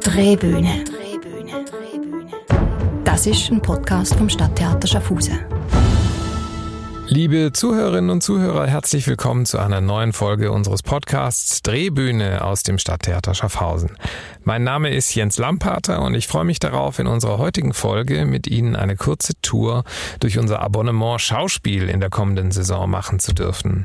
Drehbühne. Das ist ein Podcast vom Stadttheater Schaffhausen. Liebe Zuhörerinnen und Zuhörer, herzlich willkommen zu einer neuen Folge unseres Podcasts Drehbühne aus dem Stadttheater Schaffhausen. Mein Name ist Jens Lampater und ich freue mich darauf, in unserer heutigen Folge mit Ihnen eine kurze Tour durch unser Abonnement Schauspiel in der kommenden Saison machen zu dürfen.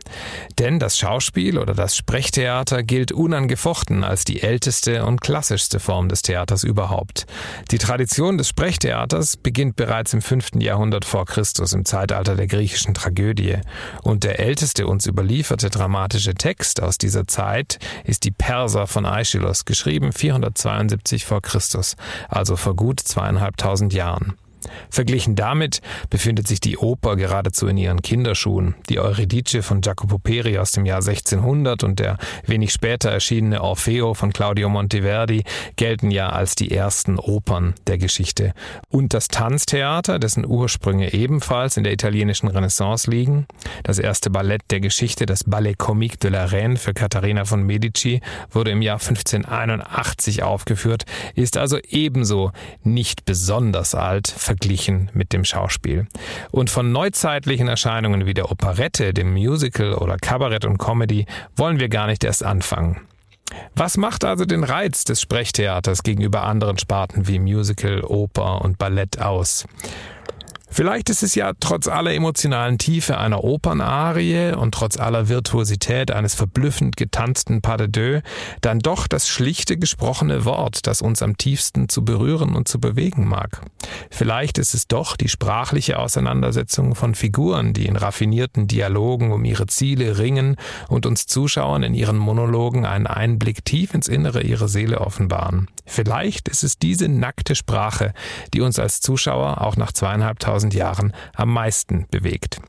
Denn das Schauspiel oder das Sprechtheater gilt unangefochten als die älteste und klassischste Form des Theaters überhaupt. Die Tradition des Sprechtheaters beginnt bereits im 5. Jahrhundert vor Christus im Zeitalter der griechischen Tragödie. Und der älteste uns überlieferte dramatische Text aus dieser Zeit ist die Perser von Aeschylus, geschrieben 472 vor Christus, also vor gut zweieinhalbtausend Jahren. Verglichen damit befindet sich die Oper geradezu in ihren Kinderschuhen. Die Euridice von Jacopo Peri aus dem Jahr 1600 und der wenig später erschienene Orfeo von Claudio Monteverdi gelten ja als die ersten Opern der Geschichte. Und das Tanztheater, dessen Ursprünge ebenfalls in der italienischen Renaissance liegen, das erste Ballett der Geschichte, das Ballet Comique de la Reine für Katharina von Medici, wurde im Jahr 1581 aufgeführt, ist also ebenso nicht besonders alt, verglichen mit dem Schauspiel. Und von neuzeitlichen Erscheinungen wie der Operette, dem Musical oder Kabarett und Comedy wollen wir gar nicht erst anfangen. Was macht also den Reiz des Sprechtheaters gegenüber anderen Sparten wie Musical, Oper und Ballett aus? Vielleicht ist es ja trotz aller emotionalen Tiefe einer Opernarie und trotz aller Virtuosität eines verblüffend getanzten Pas de deux dann doch das schlichte gesprochene Wort, das uns am tiefsten zu berühren und zu bewegen mag. Vielleicht ist es doch die sprachliche Auseinandersetzung von Figuren, die in raffinierten Dialogen um ihre Ziele ringen und uns Zuschauern in ihren Monologen einen Einblick tief ins Innere ihrer Seele offenbaren. Vielleicht ist es diese nackte Sprache, die uns als Zuschauer auch nach zweieinhalbtausend 2000 Jahren am meisten bewegt.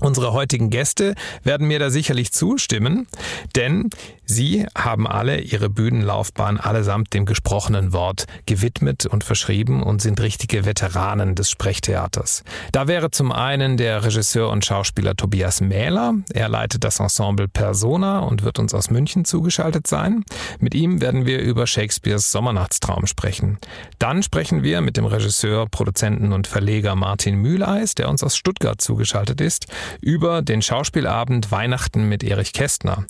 Unsere heutigen Gäste werden mir da sicherlich zustimmen, denn sie haben alle ihre Bühnenlaufbahn allesamt dem gesprochenen Wort gewidmet und verschrieben und sind richtige Veteranen des Sprechtheaters. Da wäre zum einen der Regisseur und Schauspieler Tobias Mähler. Er leitet das Ensemble Persona und wird uns aus München zugeschaltet sein. Mit ihm werden wir über Shakespeares Sommernachtstraum sprechen. Dann sprechen wir mit dem Regisseur, Produzenten und Verleger Martin Mühleis, der uns aus Stuttgart zugeschaltet ist über den Schauspielabend Weihnachten mit Erich Kästner.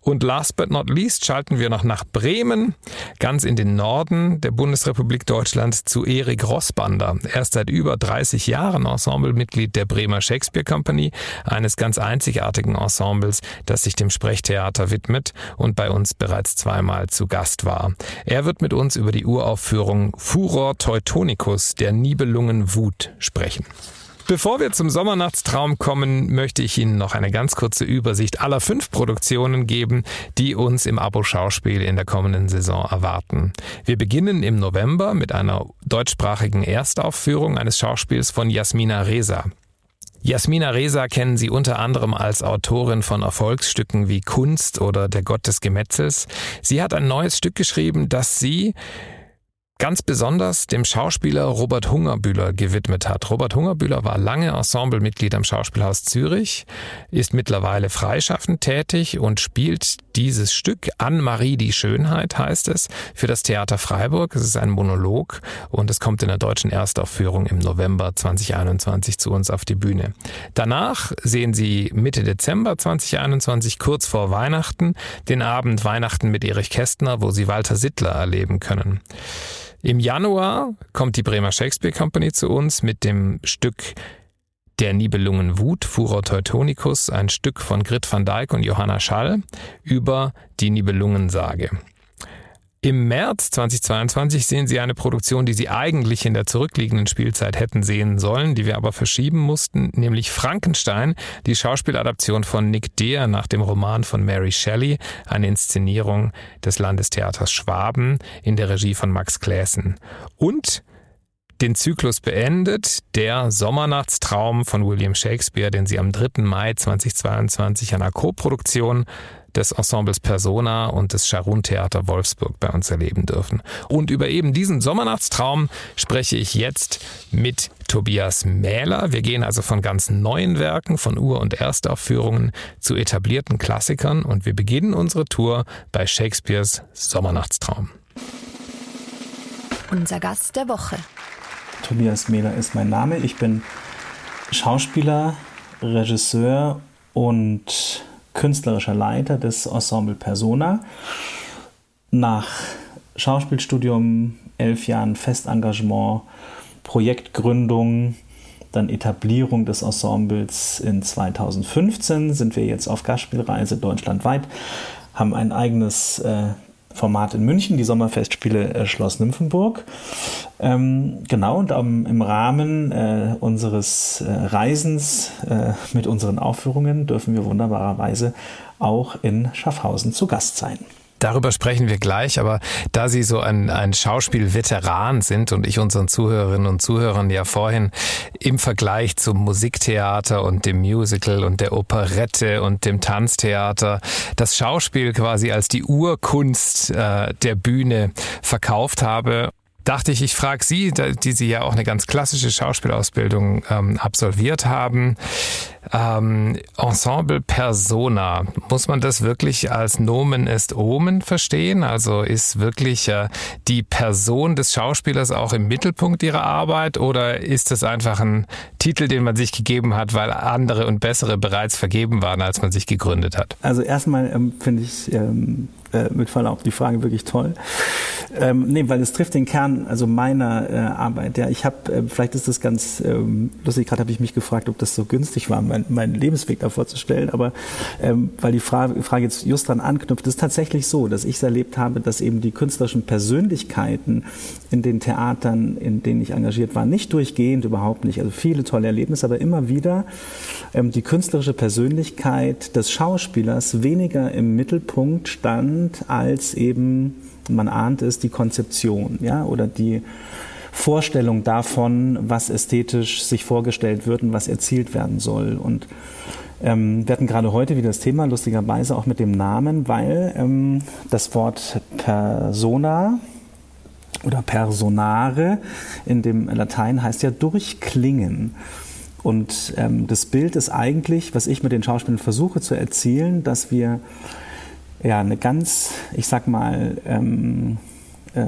Und last but not least schalten wir noch nach Bremen, ganz in den Norden der Bundesrepublik Deutschland zu Erik Rossbander. Er ist seit über 30 Jahren Ensemblemitglied der Bremer Shakespeare Company, eines ganz einzigartigen Ensembles, das sich dem Sprechtheater widmet und bei uns bereits zweimal zu Gast war. Er wird mit uns über die Uraufführung Furor Teutonicus der Nibelungen Wut sprechen. Bevor wir zum Sommernachtstraum kommen, möchte ich Ihnen noch eine ganz kurze Übersicht aller fünf Produktionen geben, die uns im Abo-Schauspiel in der kommenden Saison erwarten. Wir beginnen im November mit einer deutschsprachigen Erstaufführung eines Schauspiels von Jasmina Reza. Jasmina Reza kennen Sie unter anderem als Autorin von Erfolgsstücken wie Kunst oder Der Gott des Gemetzels. Sie hat ein neues Stück geschrieben, das sie ganz besonders dem Schauspieler Robert Hungerbühler gewidmet hat. Robert Hungerbühler war lange Ensemblemitglied am Schauspielhaus Zürich, ist mittlerweile freischaffend tätig und spielt dieses Stück Anne-Marie die Schönheit heißt es für das Theater Freiburg. Es ist ein Monolog und es kommt in der deutschen Erstaufführung im November 2021 zu uns auf die Bühne. Danach sehen Sie Mitte Dezember 2021 kurz vor Weihnachten den Abend Weihnachten mit Erich Kästner, wo Sie Walter Sittler erleben können. Im Januar kommt die Bremer Shakespeare Company zu uns mit dem Stück Der Nibelungen Wut, Furor Teutonicus, ein Stück von Grit van Dijk und Johanna Schall über die Nibelungensage. Im März 2022 sehen Sie eine Produktion, die Sie eigentlich in der zurückliegenden Spielzeit hätten sehen sollen, die wir aber verschieben mussten, nämlich Frankenstein, die Schauspieladaption von Nick Deer nach dem Roman von Mary Shelley, eine Inszenierung des Landestheaters Schwaben in der Regie von Max Klässen. Und den Zyklus beendet der Sommernachtstraum von William Shakespeare, den Sie am 3. Mai 2022 einer Co-Produktion des Ensembles Persona und des Scharun Theater Wolfsburg bei uns erleben dürfen. Und über eben diesen Sommernachtstraum spreche ich jetzt mit Tobias Mähler. Wir gehen also von ganz neuen Werken, von Ur- und Erstaufführungen zu etablierten Klassikern und wir beginnen unsere Tour bei Shakespeares Sommernachtstraum. Unser Gast der Woche. Tobias Mehler ist mein Name. Ich bin Schauspieler, Regisseur und künstlerischer Leiter des Ensemble Persona. Nach Schauspielstudium, elf Jahren Festengagement, Projektgründung, dann Etablierung des Ensembles in 2015 sind wir jetzt auf Gastspielreise deutschlandweit, haben ein eigenes äh, Format in München, die Sommerfestspiele äh, Schloss Nymphenburg. Ähm, genau, und um, im Rahmen äh, unseres äh, Reisens äh, mit unseren Aufführungen dürfen wir wunderbarerweise auch in Schaffhausen zu Gast sein. Darüber sprechen wir gleich, aber da Sie so ein, ein Schauspielveteran sind und ich unseren Zuhörerinnen und Zuhörern ja vorhin im Vergleich zum Musiktheater und dem Musical und der Operette und dem Tanztheater das Schauspiel quasi als die Urkunst äh, der Bühne verkauft habe dachte ich, ich frage Sie, die Sie ja auch eine ganz klassische Schauspielausbildung ähm, absolviert haben. Ähm, Ensemble Persona, muss man das wirklich als Nomen est Omen verstehen? Also ist wirklich äh, die Person des Schauspielers auch im Mittelpunkt Ihrer Arbeit oder ist das einfach ein Titel, den man sich gegeben hat, weil andere und bessere bereits vergeben waren, als man sich gegründet hat? Also erstmal ähm, finde ich ähm, äh, mit Verlaub die Frage wirklich toll. Ähm, nee, weil es trifft den Kern also meiner äh, Arbeit. Ja, ich habe, äh, vielleicht ist das ganz ähm, lustig, gerade habe ich mich gefragt, ob das so günstig war, mein, meinen Lebensweg da vorzustellen, aber ähm, weil die Frage, Frage jetzt just dran anknüpft, ist tatsächlich so, dass ich es erlebt habe, dass eben die künstlerischen Persönlichkeiten in den Theatern, in denen ich engagiert war, nicht durchgehend, überhaupt nicht, also viele tolle Erlebnisse, aber immer wieder ähm, die künstlerische Persönlichkeit des Schauspielers weniger im Mittelpunkt stand als eben man ahnt es, die Konzeption, ja, oder die Vorstellung davon, was ästhetisch sich vorgestellt wird und was erzielt werden soll. Und ähm, wir hatten gerade heute wieder das Thema, lustigerweise auch mit dem Namen, weil ähm, das Wort Persona oder Personare in dem Latein heißt ja durchklingen. Und ähm, das Bild ist eigentlich, was ich mit den Schauspielern versuche zu erzielen, dass wir ja eine ganz, ich sag mal, ähm, äh,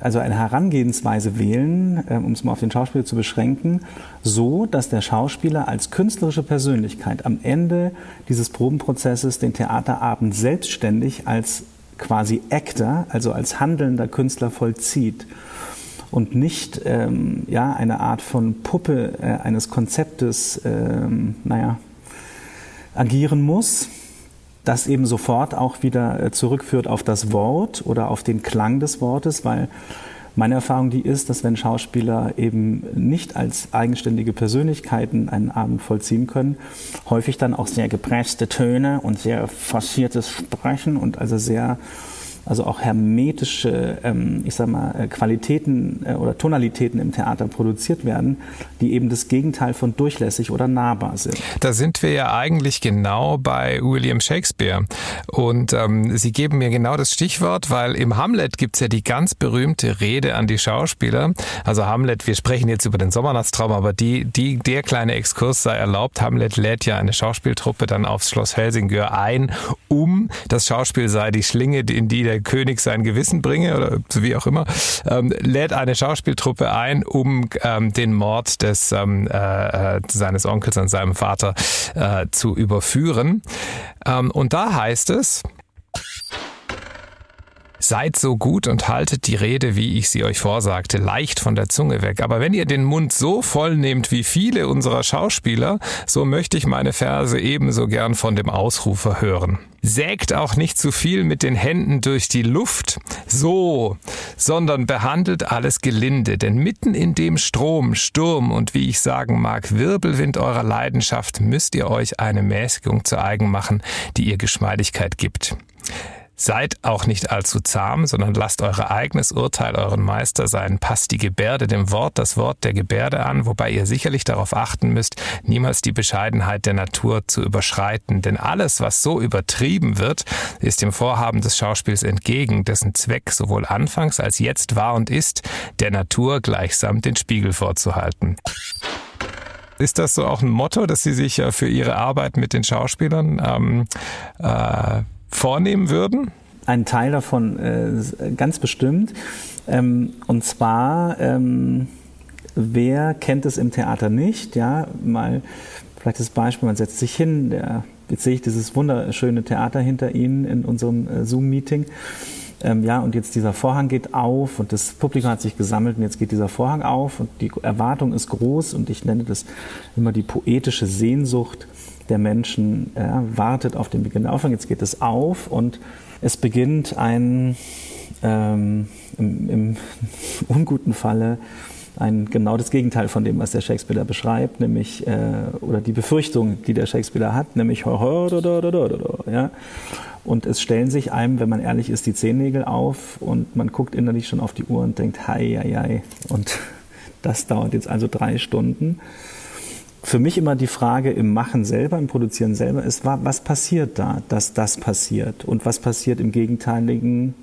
also eine Herangehensweise wählen, äh, um es mal auf den Schauspieler zu beschränken, so, dass der Schauspieler als künstlerische Persönlichkeit am Ende dieses Probenprozesses den Theaterabend selbstständig als quasi Actor, also als handelnder Künstler vollzieht und nicht ähm, ja, eine Art von Puppe äh, eines Konzeptes, ähm, naja, agieren muss, das eben sofort auch wieder äh, zurückführt auf das Wort oder auf den Klang des Wortes, weil meine Erfahrung die ist, dass wenn Schauspieler eben nicht als eigenständige Persönlichkeiten einen Abend vollziehen können, häufig dann auch sehr gepresste Töne und sehr forciertes Sprechen und also sehr also auch hermetische, ähm, ich sag mal, äh, Qualitäten äh, oder Tonalitäten im Theater produziert werden, die eben das Gegenteil von durchlässig oder nahbar sind. Da sind wir ja eigentlich genau bei William Shakespeare. Und ähm, Sie geben mir genau das Stichwort, weil im Hamlet gibt's ja die ganz berühmte Rede an die Schauspieler. Also Hamlet, wir sprechen jetzt über den Sommernachtstraum, aber die, die, der kleine Exkurs sei erlaubt. Hamlet lädt ja eine Schauspieltruppe dann aufs Schloss Helsingör ein, um das Schauspiel sei die Schlinge, in die der König sein Gewissen bringe oder wie auch immer, ähm, lädt eine Schauspieltruppe ein, um ähm, den Mord des ähm, äh, äh, seines Onkels an seinem Vater äh, zu überführen. Ähm, und da heißt es, Seid so gut und haltet die Rede, wie ich sie euch vorsagte, leicht von der Zunge weg. Aber wenn ihr den Mund so voll nehmt wie viele unserer Schauspieler, so möchte ich meine Verse ebenso gern von dem Ausrufer hören. Sägt auch nicht zu viel mit den Händen durch die Luft, so, sondern behandelt alles gelinde, denn mitten in dem Strom, Sturm und wie ich sagen mag, Wirbelwind eurer Leidenschaft müsst ihr euch eine Mäßigung zu eigen machen, die ihr Geschmeidigkeit gibt. Seid auch nicht allzu zahm, sondern lasst euer eigenes Urteil euren Meister sein. Passt die Gebärde dem Wort, das Wort der Gebärde an, wobei ihr sicherlich darauf achten müsst, niemals die Bescheidenheit der Natur zu überschreiten. Denn alles, was so übertrieben wird, ist dem Vorhaben des Schauspiels entgegen, dessen Zweck sowohl anfangs als jetzt war und ist, der Natur gleichsam den Spiegel vorzuhalten. Ist das so auch ein Motto, dass Sie sich für Ihre Arbeit mit den Schauspielern ähm, äh, vornehmen würden? Ein Teil davon äh, ganz bestimmt. Ähm, und zwar, ähm, wer kennt es im Theater nicht? Ja, mal vielleicht das Beispiel, man setzt sich hin, der, jetzt sehe ich dieses wunderschöne Theater hinter Ihnen in unserem äh, Zoom-Meeting. Ähm, ja, und jetzt dieser Vorhang geht auf und das Publikum hat sich gesammelt und jetzt geht dieser Vorhang auf und die Erwartung ist groß und ich nenne das immer die poetische Sehnsucht der Menschen, ja, wartet auf den Beginn der Aufführung. Jetzt geht es auf und es beginnt ein, ähm, im, im unguten Falle, ein genau das Gegenteil von dem, was der Shakespeare beschreibt, nämlich äh, oder die Befürchtung, die der Shakespeare hat, nämlich ja. Und es stellen sich einem, wenn man ehrlich ist, die Zehennägel auf und man guckt innerlich schon auf die Uhr und denkt, hei, hei, hei. Und das dauert jetzt also drei Stunden. Für mich immer die Frage im Machen selber, im Produzieren selber ist, was passiert da, dass das passiert? Und was passiert im gegenteiligen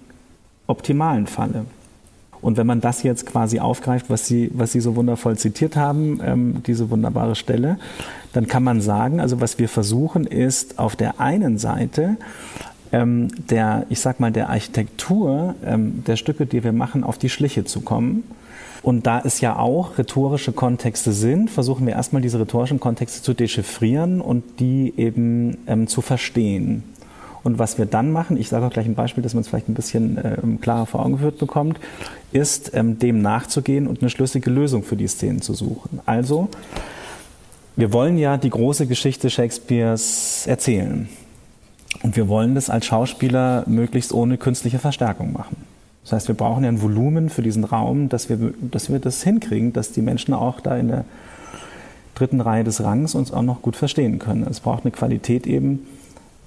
optimalen Falle? Und wenn man das jetzt quasi aufgreift, was Sie, was Sie so wundervoll zitiert haben, ähm, diese wunderbare Stelle, dann kann man sagen, also was wir versuchen ist auf der einen Seite ähm, der, ich sag mal, der Architektur ähm, der Stücke, die wir machen, auf die Schliche zu kommen. Und da es ja auch rhetorische Kontexte sind, versuchen wir erstmal diese rhetorischen Kontexte zu dechiffrieren und die eben ähm, zu verstehen. Und was wir dann machen, ich sage auch gleich ein Beispiel, dass man es vielleicht ein bisschen äh, klarer vor Augen geführt bekommt, ist ähm, dem nachzugehen und eine schlüssige Lösung für die Szenen zu suchen. Also, wir wollen ja die große Geschichte Shakespeares erzählen. Und wir wollen das als Schauspieler möglichst ohne künstliche Verstärkung machen. Das heißt, wir brauchen ja ein Volumen für diesen Raum, dass wir, dass wir das hinkriegen, dass die Menschen auch da in der dritten Reihe des Rangs uns auch noch gut verstehen können. Es braucht eine Qualität eben,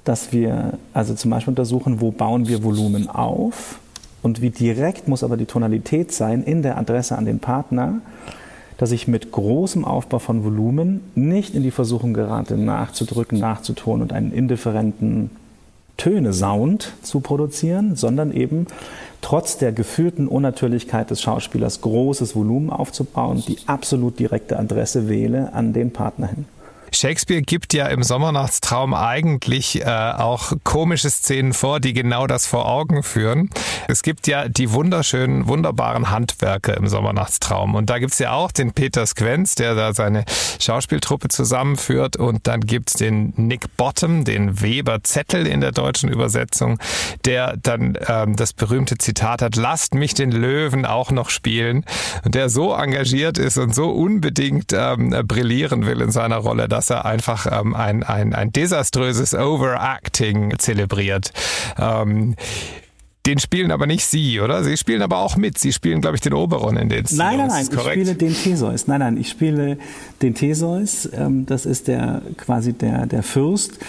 dass wir also zum Beispiel untersuchen, wo bauen wir Volumen auf und wie direkt muss aber die Tonalität sein in der Adresse an den Partner, dass ich mit großem Aufbau von Volumen nicht in die Versuchung gerate, nachzudrücken, nachzutonen und einen indifferenten Töne-Sound zu produzieren, sondern eben trotz der gefühlten Unnatürlichkeit des Schauspielers großes Volumen aufzubauen, die absolut direkte Adresse wähle an den Partner hin. Shakespeare gibt ja im Sommernachtstraum eigentlich äh, auch komische Szenen vor, die genau das vor Augen führen. Es gibt ja die wunderschönen, wunderbaren Handwerker im Sommernachtstraum. Und da gibt's ja auch den Peter Squenz, der da seine Schauspieltruppe zusammenführt. Und dann gibt's den Nick Bottom, den Weber Zettel in der deutschen Übersetzung, der dann ähm, das berühmte Zitat hat, lasst mich den Löwen auch noch spielen. Und der so engagiert ist und so unbedingt ähm, brillieren will in seiner Rolle, dass er einfach ähm, ein, ein, ein desaströses Overacting zelebriert. Ähm, den spielen aber nicht Sie, oder? Sie spielen aber auch mit. Sie spielen, glaube ich, den Oberon in den. Nein, nein, nein, ich spiele den Theseus. Nein, nein, ich spiele den Theseus. Ähm, das ist der quasi der, der Fürst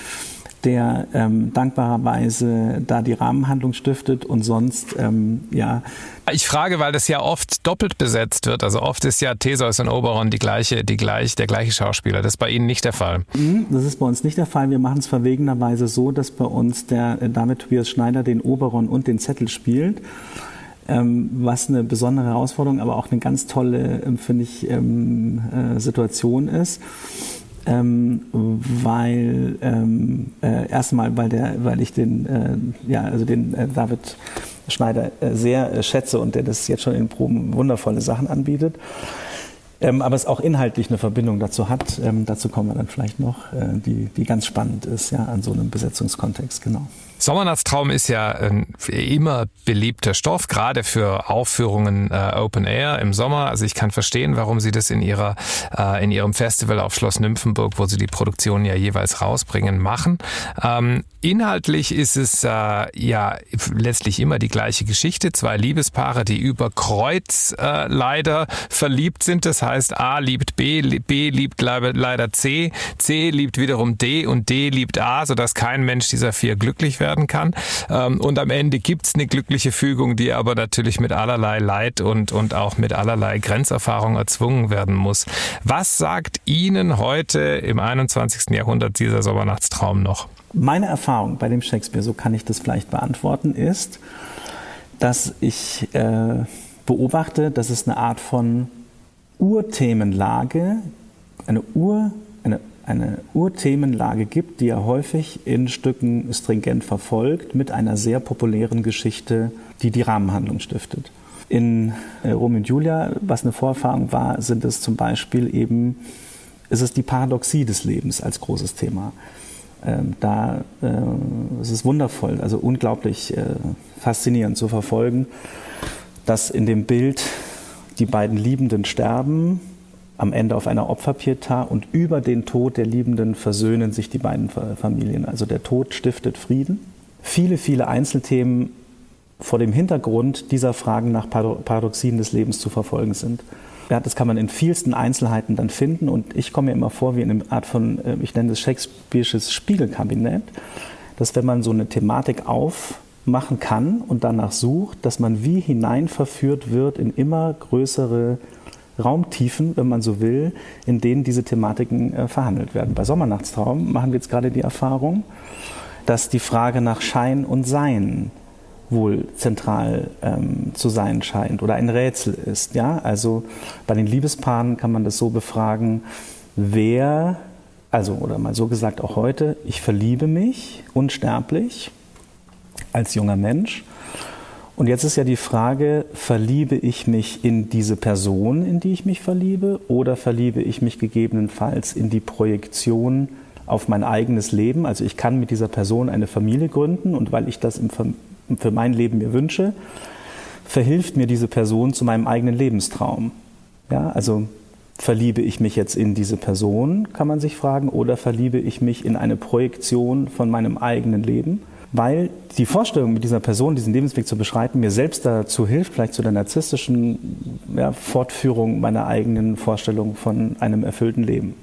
der ähm, dankbarerweise da die Rahmenhandlung stiftet und sonst ähm, ja. Ich frage, weil das ja oft doppelt besetzt wird. Also oft ist ja Theseus und Oberon die gleiche, die gleich, der gleiche Schauspieler. Das ist bei Ihnen nicht der Fall. Mhm, das ist bei uns nicht der Fall. Wir machen es verwegenerweise so, dass bei uns der äh, David Tobias Schneider den Oberon und den Zettel spielt ähm, was eine besondere Herausforderung, aber auch eine ganz tolle, ähm, finde ich, ähm, äh, Situation ist ähm, weil ähm, äh, erstmal, weil der, weil ich den, äh, ja, also den äh, David Schneider äh, sehr äh, schätze und der das jetzt schon in Proben wundervolle Sachen anbietet. Ähm, aber es auch inhaltlich eine Verbindung dazu hat. Ähm, dazu kommen wir dann vielleicht noch, äh, die, die ganz spannend ist, ja, an so einem Besetzungskontext, genau. Sommernachtstraum ist ja ein immer beliebter Stoff, gerade für Aufführungen äh, Open Air im Sommer. Also ich kann verstehen, warum Sie das in ihrer äh, in ihrem Festival auf Schloss Nymphenburg, wo Sie die Produktion ja jeweils rausbringen, machen. Ähm, inhaltlich ist es äh, ja letztlich immer die gleiche Geschichte. Zwei Liebespaare, die über Kreuz äh, leider verliebt sind. Das heißt, A liebt B, B liebt leider C, C liebt wiederum D und D liebt A, sodass kein Mensch dieser vier glücklich wird werden kann. Ähm, und am Ende gibt's eine glückliche Fügung, die aber natürlich mit allerlei Leid und, und auch mit allerlei Grenzerfahrung erzwungen werden muss. Was sagt Ihnen heute im 21. Jahrhundert dieser Sommernachtstraum noch? Meine Erfahrung bei dem Shakespeare, so kann ich das vielleicht beantworten, ist, dass ich äh, beobachte, dass es eine Art von Urthemenlage, eine Ur, eine eine Urthemenlage gibt, die er häufig in Stücken stringent verfolgt, mit einer sehr populären Geschichte, die die Rahmenhandlung stiftet. In äh, Rom und Julia, was eine Vorerfahrung war, sind es zum Beispiel eben, ist es die Paradoxie des Lebens als großes Thema. Ähm, da äh, es ist wundervoll, also unglaublich äh, faszinierend zu verfolgen, dass in dem Bild die beiden Liebenden sterben, am Ende auf einer Opferpietà und über den Tod der Liebenden versöhnen sich die beiden Familien. Also der Tod stiftet Frieden. Viele, viele Einzelthemen vor dem Hintergrund dieser Fragen nach Paradoxien des Lebens zu verfolgen sind. Ja, das kann man in vielsten Einzelheiten dann finden und ich komme mir immer vor wie in einer Art von, äh, ich nenne es Shakespeare'sches Spiegelkabinett, dass wenn man so eine Thematik aufmachen kann und danach sucht, dass man wie hineinverführt wird in immer größere Raumtiefen, wenn man so will, in denen diese Thematiken äh, verhandelt werden. Bei Sommernachtstraum machen wir jetzt gerade die Erfahrung, dass die Frage nach Schein und Sein wohl zentral ähm, zu sein scheint oder ein Rätsel ist. Ja? Also bei den Liebespaaren kann man das so befragen, wer, also oder mal so gesagt auch heute, ich verliebe mich unsterblich als junger Mensch. Und jetzt ist ja die Frage, verliebe ich mich in diese Person, in die ich mich verliebe, oder verliebe ich mich gegebenenfalls in die Projektion auf mein eigenes Leben? Also ich kann mit dieser Person eine Familie gründen und weil ich das für mein Leben mir wünsche, verhilft mir diese Person zu meinem eigenen Lebenstraum. Ja, also verliebe ich mich jetzt in diese Person, kann man sich fragen, oder verliebe ich mich in eine Projektion von meinem eigenen Leben? Weil die Vorstellung, mit dieser Person diesen Lebensweg zu beschreiten, mir selbst dazu hilft, vielleicht zu der narzisstischen ja, Fortführung meiner eigenen Vorstellung von einem erfüllten Leben.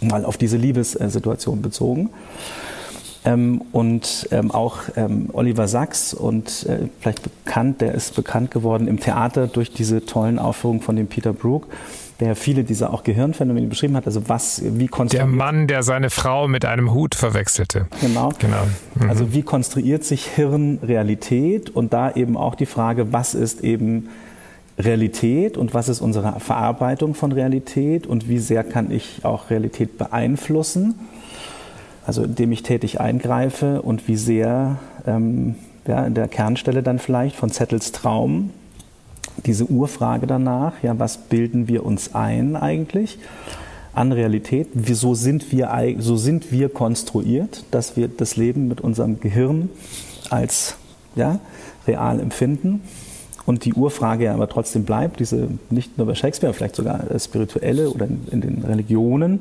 Mal auf diese Liebessituation bezogen. Ähm, und ähm, auch ähm, Oliver Sachs und äh, vielleicht bekannt, der ist bekannt geworden im Theater durch diese tollen Aufführungen von dem Peter Brook der viele dieser auch Gehirnphänomene beschrieben hat. Also was, wie konstruiert... Der Mann, der seine Frau mit einem Hut verwechselte. Genau. genau. Mhm. Also wie konstruiert sich Hirn Realität und da eben auch die Frage, was ist eben Realität und was ist unsere Verarbeitung von Realität und wie sehr kann ich auch Realität beeinflussen also indem ich tätig eingreife und wie sehr ähm, ja, in der Kernstelle dann vielleicht von Zettels Traum diese Urfrage danach, ja, was bilden wir uns ein eigentlich an Realität? Wieso sind wir, so sind wir konstruiert, dass wir das Leben mit unserem Gehirn als ja, real empfinden? Und die Urfrage aber trotzdem bleibt, diese nicht nur bei Shakespeare, vielleicht sogar spirituelle oder in, in den Religionen,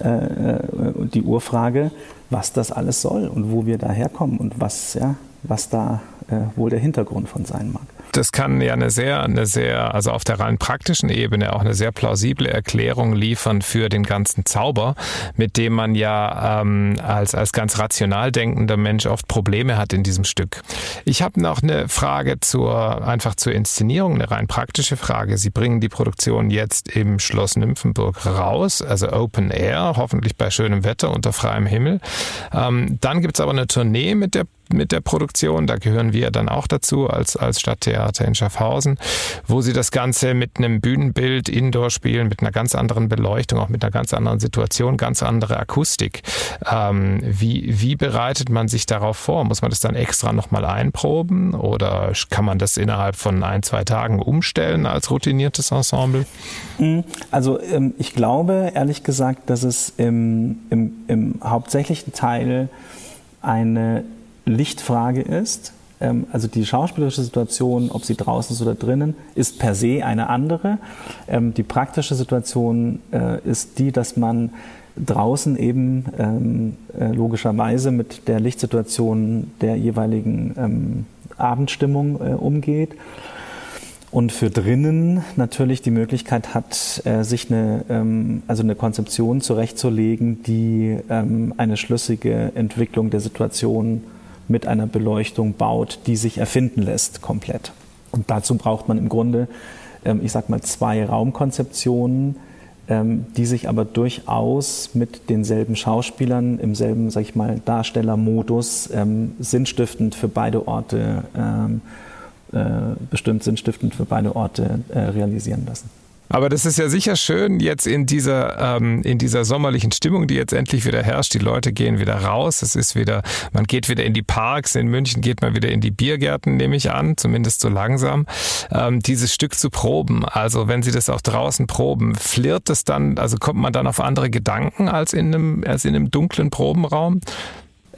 äh, äh, die Urfrage, was das alles soll und wo wir daherkommen und was, ja, was da äh, wohl der Hintergrund von sein mag das kann ja eine sehr, eine sehr, also auf der rein praktischen Ebene auch eine sehr plausible Erklärung liefern für den ganzen Zauber, mit dem man ja ähm, als, als ganz rational denkender Mensch oft Probleme hat in diesem Stück. Ich habe noch eine Frage zur, einfach zur Inszenierung, eine rein praktische Frage. Sie bringen die Produktion jetzt im Schloss Nymphenburg raus, also Open Air, hoffentlich bei schönem Wetter unter freiem Himmel. Ähm, dann gibt's aber eine Tournee mit der mit der Produktion. Da gehören wir dann auch dazu als, als Stadttheater in Schaffhausen, wo sie das Ganze mit einem Bühnenbild indoor spielen, mit einer ganz anderen Beleuchtung, auch mit einer ganz anderen Situation, ganz andere Akustik. Ähm, wie, wie bereitet man sich darauf vor? Muss man das dann extra nochmal einproben oder kann man das innerhalb von ein, zwei Tagen umstellen als routiniertes Ensemble? Hm, also ähm, ich glaube ehrlich gesagt, dass es im, im, im hauptsächlichen Teil eine Lichtfrage ist. Ähm, also die schauspielerische Situation, ob sie draußen ist oder drinnen, ist per se eine andere. Ähm, die praktische Situation äh, ist die, dass man draußen eben ähm, äh, logischerweise mit der Lichtsituation der jeweiligen Abendstimmung äh, umgeht und für drinnen natürlich die Möglichkeit hat, sich eine, also eine Konzeption zurechtzulegen, die eine schlüssige Entwicklung der Situation mit einer Beleuchtung baut, die sich erfinden lässt komplett. Und dazu braucht man im Grunde, ähm, ich sag mal, zwei Raumkonzeptionen, ähm, die sich aber durchaus mit denselben Schauspielern im selben, sag ich mal, Darstellermodus ähm, sinnstiftend für beide Orte, äh, bestimmt sinnstiftend für beide Orte äh, realisieren lassen. Aber das ist ja sicher schön jetzt in dieser, ähm, in dieser sommerlichen Stimmung, die jetzt endlich wieder herrscht. Die Leute gehen wieder raus. Es ist wieder, man geht wieder in die Parks. In München geht man wieder in die Biergärten, nehme ich an, zumindest so langsam. Ähm, dieses Stück zu proben. Also wenn Sie das auch draußen proben, flirrt es dann, also kommt man dann auf andere Gedanken als in einem, als in einem dunklen Probenraum?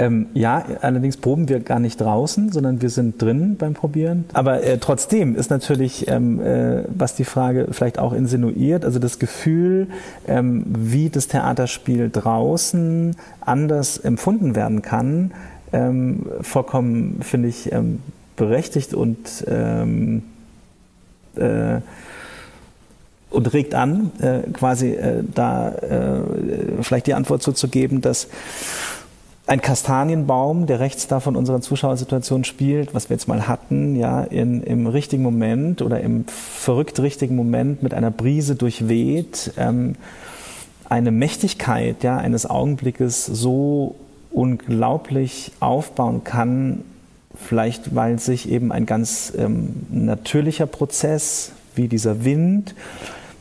Ähm, ja, allerdings proben wir gar nicht draußen, sondern wir sind drin beim Probieren. Aber äh, trotzdem ist natürlich, ähm, äh, was die Frage vielleicht auch insinuiert, also das Gefühl, ähm, wie das Theaterspiel draußen anders empfunden werden kann, ähm, vollkommen, finde ich, ähm, berechtigt und ähm, äh, und regt an, äh, quasi äh, da äh, vielleicht die Antwort so zu geben, dass ein Kastanienbaum, der rechts da von unserer Zuschauersituation spielt, was wir jetzt mal hatten, ja, in, im richtigen Moment oder im verrückt richtigen Moment mit einer Brise durchweht, ähm, eine Mächtigkeit ja, eines Augenblickes so unglaublich aufbauen kann, vielleicht weil sich eben ein ganz ähm, natürlicher Prozess wie dieser Wind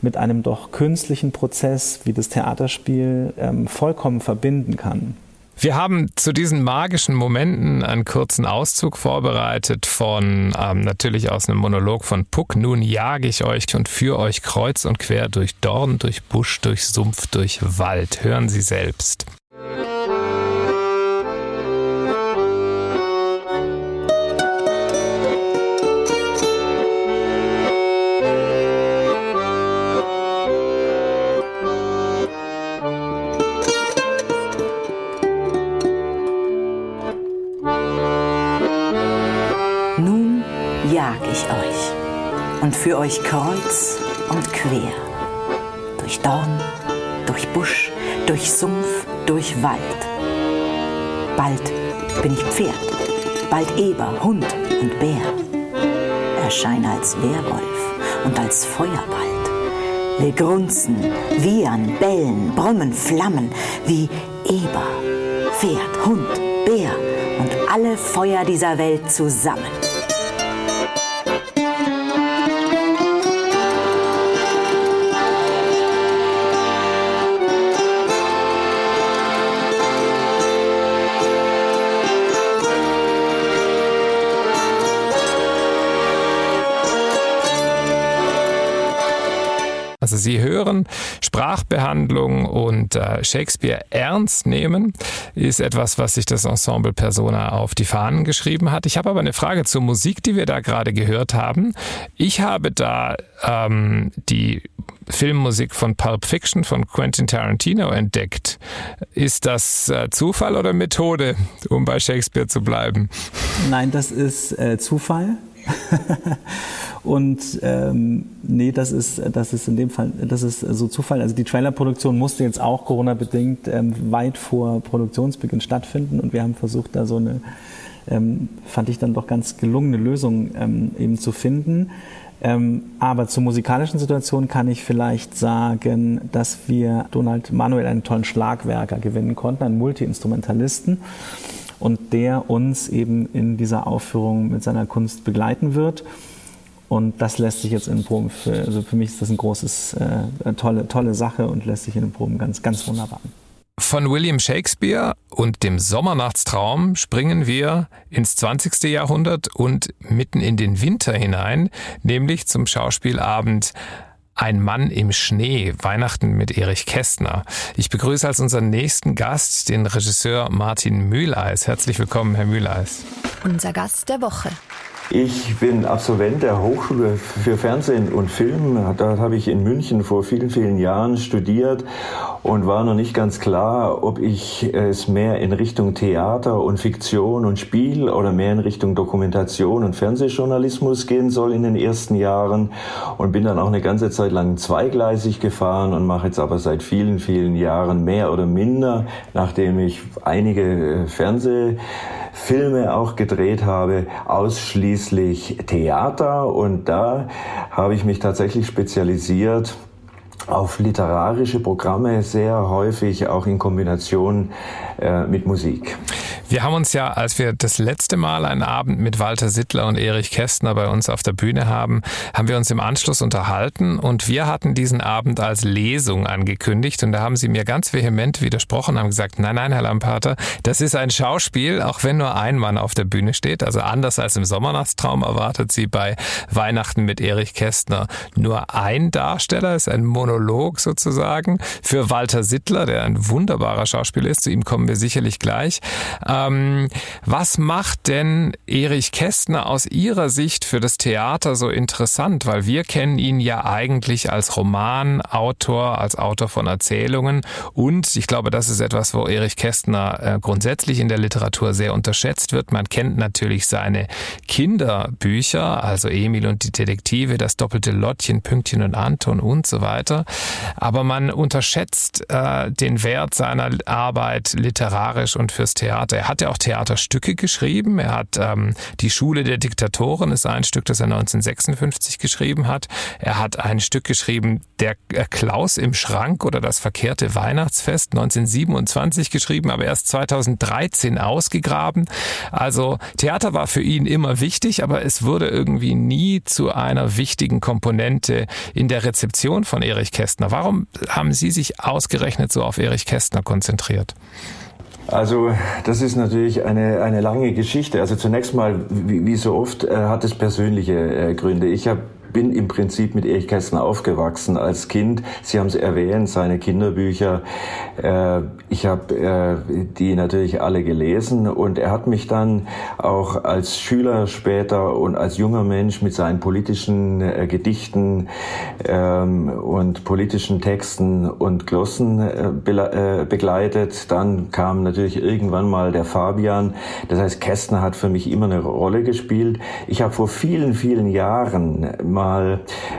mit einem doch künstlichen Prozess wie das Theaterspiel ähm, vollkommen verbinden kann. Wir haben zu diesen magischen Momenten einen kurzen Auszug vorbereitet von ähm, natürlich aus einem Monolog von Puck. Nun jage ich euch und führe euch kreuz und quer durch Dorn, durch Busch, durch Sumpf, durch Wald. Hören Sie selbst. Und für euch kreuz und quer. Durch Dorn, durch Busch, durch Sumpf, durch Wald. Bald bin ich Pferd, bald Eber, Hund und Bär. Erscheine als Werwolf und als Feuerbald. Will grunzen, wiehern, bellen, brummen, flammen, wie Eber, Pferd, Hund, Bär und alle Feuer dieser Welt zusammen. Also Sie hören, Sprachbehandlung und äh, Shakespeare ernst nehmen, ist etwas, was sich das Ensemble Persona auf die Fahnen geschrieben hat. Ich habe aber eine Frage zur Musik, die wir da gerade gehört haben. Ich habe da ähm, die Filmmusik von Pulp Fiction von Quentin Tarantino entdeckt. Ist das äh, Zufall oder Methode, um bei Shakespeare zu bleiben? Nein, das ist äh, Zufall. Und ähm, nee, das ist, das ist in dem Fall, das ist so Zufall. Also die Trailerproduktion musste jetzt auch Corona-bedingt ähm, weit vor Produktionsbeginn stattfinden und wir haben versucht, da so eine, ähm, fand ich dann doch ganz gelungene Lösung ähm, eben zu finden. Ähm, aber zur musikalischen Situation kann ich vielleicht sagen, dass wir Donald Manuel einen tollen Schlagwerker gewinnen konnten, einen Multi-Instrumentalisten und der uns eben in dieser Aufführung mit seiner Kunst begleiten wird. Und das lässt sich jetzt in Proben, für, also für mich ist das eine großes, äh, tolle, tolle Sache und lässt sich in den Proben ganz, ganz wunderbar. Von William Shakespeare und dem Sommernachtstraum springen wir ins 20. Jahrhundert und mitten in den Winter hinein, nämlich zum Schauspielabend ein Mann im Schnee, Weihnachten mit Erich Kästner. Ich begrüße als unseren nächsten Gast den Regisseur Martin Mühleis. Herzlich willkommen, Herr Mühleis. Unser Gast der Woche. Ich bin Absolvent der Hochschule für Fernsehen und Film. Da habe ich in München vor vielen, vielen Jahren studiert und war noch nicht ganz klar, ob ich es mehr in Richtung Theater und Fiktion und Spiel oder mehr in Richtung Dokumentation und Fernsehjournalismus gehen soll in den ersten Jahren und bin dann auch eine ganze Zeit lang zweigleisig gefahren und mache jetzt aber seit vielen, vielen Jahren mehr oder minder, nachdem ich einige Fernseh Filme auch gedreht habe, ausschließlich Theater und da habe ich mich tatsächlich spezialisiert auf literarische Programme, sehr häufig auch in Kombination äh, mit Musik. Wir haben uns ja, als wir das letzte Mal einen Abend mit Walter Sittler und Erich Kästner bei uns auf der Bühne haben, haben wir uns im Anschluss unterhalten und wir hatten diesen Abend als Lesung angekündigt und da haben sie mir ganz vehement widersprochen, haben gesagt, nein, nein, Herr Lampater, das ist ein Schauspiel, auch wenn nur ein Mann auf der Bühne steht. Also anders als im Sommernachtstraum erwartet sie bei Weihnachten mit Erich Kästner nur ein Darsteller, ist ein Monolog sozusagen. Für Walter Sittler, der ein wunderbarer Schauspieler ist, zu ihm kommen wir sicherlich gleich. Ähm, was macht denn Erich Kästner aus Ihrer Sicht für das Theater so interessant? Weil wir kennen ihn ja eigentlich als Romanautor, als Autor von Erzählungen und ich glaube, das ist etwas, wo Erich Kästner äh, grundsätzlich in der Literatur sehr unterschätzt wird. Man kennt natürlich seine Kinderbücher, also Emil und die Detektive, das doppelte Lottchen, Pünktchen und Anton und so weiter. Aber man unterschätzt äh, den Wert seiner Arbeit literarisch und fürs Theater. Er hat ja auch Theaterstücke geschrieben. Er hat ähm, Die Schule der Diktatoren ist ein Stück, das er 1956 geschrieben hat. Er hat ein Stück geschrieben, Der äh, Klaus im Schrank oder das verkehrte Weihnachtsfest 1927 geschrieben, aber erst 2013 ausgegraben. Also Theater war für ihn immer wichtig, aber es wurde irgendwie nie zu einer wichtigen Komponente in der Rezeption von Erich Kästner. Warum haben Sie sich ausgerechnet so auf Erich Kästner konzentriert? Also das ist natürlich eine, eine lange Geschichte. Also zunächst mal, wie, wie so oft, äh, hat es persönliche äh, Gründe. Ich habe bin im Prinzip mit Erich Kästner aufgewachsen als Kind. Sie haben es erwähnt, seine Kinderbücher. Äh, ich habe äh, die natürlich alle gelesen und er hat mich dann auch als Schüler später und als junger Mensch mit seinen politischen äh, Gedichten ähm, und politischen Texten und Glossen begleitet. Dann kam natürlich irgendwann mal der Fabian. Das heißt, Kästner hat für mich immer eine Rolle gespielt. Ich habe vor vielen, vielen Jahren mal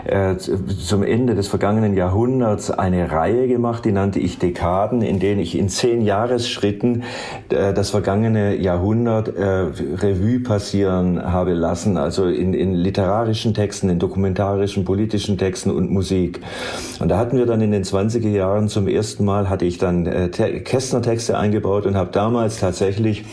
äh, zum Ende des vergangenen Jahrhunderts eine Reihe gemacht, die nannte ich Dekaden, in denen ich in zehn Jahresschritten äh, das vergangene Jahrhundert äh, Revue passieren habe lassen, also in, in literarischen Texten, in dokumentarischen, politischen Texten und Musik. Und da hatten wir dann in den 20er Jahren zum ersten Mal, hatte ich dann äh, Kästner-Texte eingebaut und habe damals tatsächlich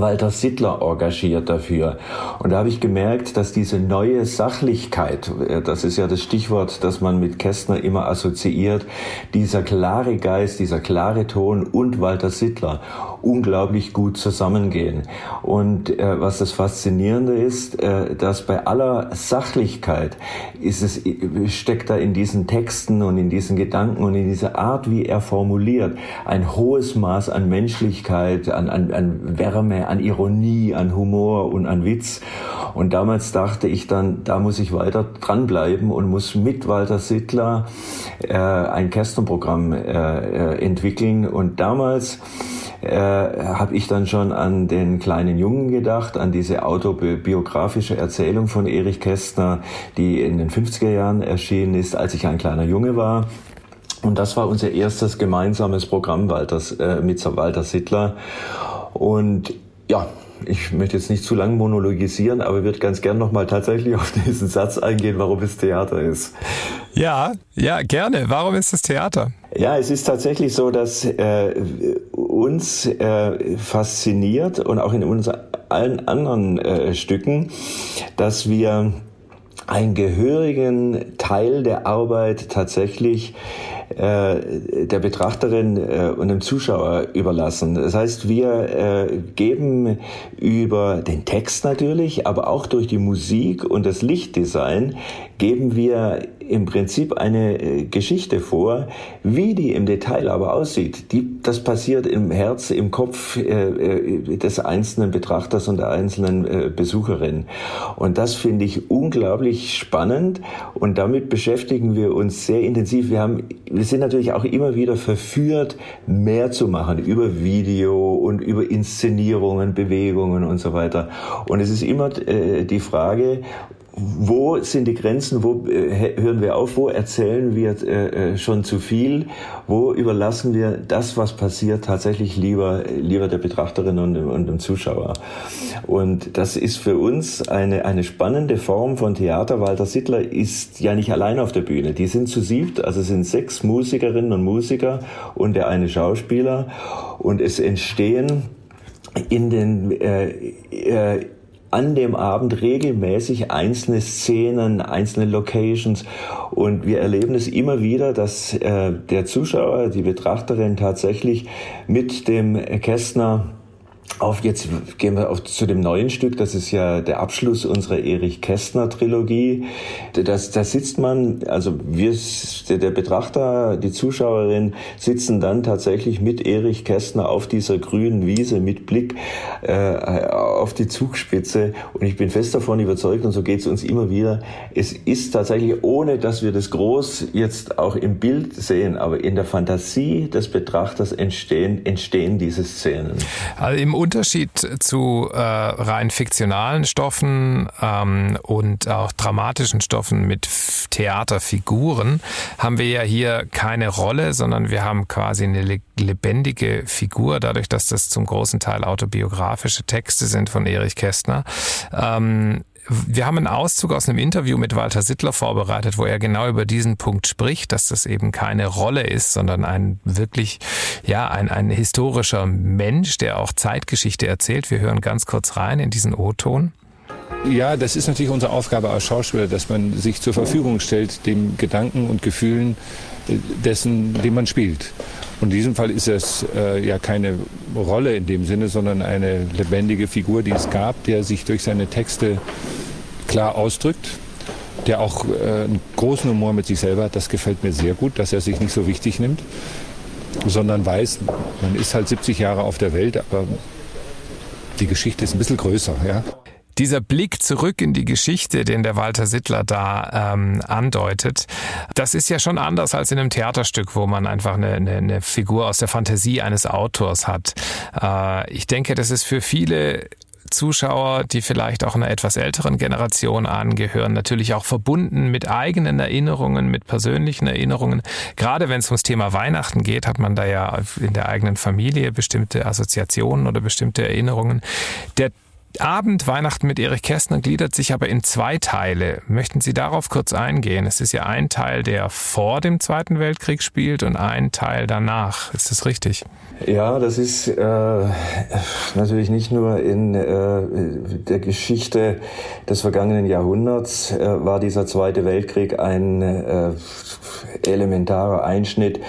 Walter Sittler engagiert dafür. Und da habe ich gemerkt, dass diese neue Sachlichkeit, äh, das ist ja das Stichwort, das man mit Kästner immer assoziiert, dieser klare Geist, dieser klare Ton und Walter Sittler unglaublich gut zusammengehen. Und äh, was das Faszinierende ist, äh, dass bei aller Sachlichkeit ist es, steckt da in diesen Texten und in diesen Gedanken und in dieser Art, wie er formuliert, ein hohes Maß an Menschlichkeit, an, an, an Wärme, an Ironie, an Humor und an Witz. Und damals dachte ich dann, da muss ich weiter dranbleiben und muss mit Walter Sittler äh, ein Kästnerprogramm äh, äh, entwickeln. Und damals äh, habe ich dann schon an den kleinen Jungen gedacht, an diese autobiografische Erzählung von Erich Kästner, die in den 50er Jahren erschienen ist, als ich ein kleiner Junge war. Und das war unser erstes gemeinsames Programm Walters, äh, mit Walter Sittler. Und ja, ich möchte jetzt nicht zu lang monologisieren, aber würde ganz gern nochmal tatsächlich auf diesen Satz eingehen, warum es Theater ist. Ja, ja, gerne. Warum ist es Theater? Ja, es ist tatsächlich so, dass äh, uns äh, fasziniert und auch in uns allen anderen äh, Stücken, dass wir einen gehörigen Teil der Arbeit tatsächlich äh, der Betrachterin äh, und dem Zuschauer überlassen. Das heißt, wir äh, geben über den Text natürlich, aber auch durch die Musik und das Lichtdesign geben wir im Prinzip eine äh, Geschichte vor, wie die im Detail aber aussieht. Die, das passiert im Herz, im Kopf äh, äh, des einzelnen Betrachters und der einzelnen äh, Besucherin. Und das finde ich unglaublich spannend und damit beschäftigen wir uns sehr intensiv. Wir haben, wir sind natürlich auch immer wieder verführt, mehr zu machen über Video und über Inszenierungen, Bewegungen und so weiter. Und es ist immer äh, die Frage, wo sind die Grenzen, wo äh, hören wir auf, wo erzählen wir äh, äh, schon zu viel, wo überlassen wir das, was passiert, tatsächlich lieber, lieber der Betrachterin und, und dem Zuschauer. Und das ist für uns eine, eine spannende Form von Theater. Walter Sittler ist ja nicht allein auf der Bühne. Die sind zu siebt, also sind sechs Musikerinnen und Musiker und der eine Schauspieler. Und es entstehen in den äh, äh, an dem Abend regelmäßig einzelne Szenen, einzelne Locations. Und wir erleben es immer wieder, dass äh, der Zuschauer, die Betrachterin tatsächlich mit dem Kästner auf jetzt gehen wir auf zu dem neuen Stück. Das ist ja der Abschluss unserer Erich Kästner Trilogie. Das, da sitzt man, also wir, der Betrachter, die Zuschauerin sitzen dann tatsächlich mit Erich Kästner auf dieser grünen Wiese mit Blick äh, auf die Zugspitze. Und ich bin fest davon überzeugt, und so geht es uns immer wieder. Es ist tatsächlich, ohne dass wir das groß jetzt auch im Bild sehen, aber in der Fantasie des Betrachters entstehen, entstehen diese Szenen. Also Unterschied zu äh, rein fiktionalen Stoffen ähm, und auch dramatischen Stoffen mit Theaterfiguren haben wir ja hier keine Rolle, sondern wir haben quasi eine lebendige Figur, dadurch, dass das zum großen Teil autobiografische Texte sind von Erich Kästner. Ähm, wir haben einen Auszug aus einem Interview mit Walter Sittler vorbereitet, wo er genau über diesen Punkt spricht, dass das eben keine Rolle ist, sondern ein wirklich, ja, ein, ein historischer Mensch, der auch Zeitgeschichte erzählt. Wir hören ganz kurz rein in diesen O-Ton. Ja, das ist natürlich unsere Aufgabe als Schauspieler, dass man sich zur Verfügung stellt, dem Gedanken und Gefühlen äh, dessen, den man spielt. Und in diesem Fall ist es äh, ja keine Rolle in dem Sinne, sondern eine lebendige Figur, die es gab, der sich durch seine Texte klar ausdrückt, der auch äh, einen großen Humor mit sich selber hat. Das gefällt mir sehr gut, dass er sich nicht so wichtig nimmt, sondern weiß, man ist halt 70 Jahre auf der Welt, aber die Geschichte ist ein bisschen größer. Ja? Dieser Blick zurück in die Geschichte, den der Walter Sittler da ähm, andeutet, das ist ja schon anders als in einem Theaterstück, wo man einfach eine, eine, eine Figur aus der Fantasie eines Autors hat. Äh, ich denke, das ist für viele Zuschauer, die vielleicht auch einer etwas älteren Generation angehören, natürlich auch verbunden mit eigenen Erinnerungen, mit persönlichen Erinnerungen. Gerade wenn es ums Thema Weihnachten geht, hat man da ja in der eigenen Familie bestimmte Assoziationen oder bestimmte Erinnerungen. Der Abend Weihnachten mit Erich Kästner gliedert sich aber in zwei Teile. Möchten Sie darauf kurz eingehen? Es ist ja ein Teil, der vor dem Zweiten Weltkrieg spielt und ein Teil danach. Ist das richtig? Ja, das ist äh, natürlich nicht nur in äh, der Geschichte des vergangenen Jahrhunderts äh, war dieser Zweite Weltkrieg ein äh, elementarer Einschnitt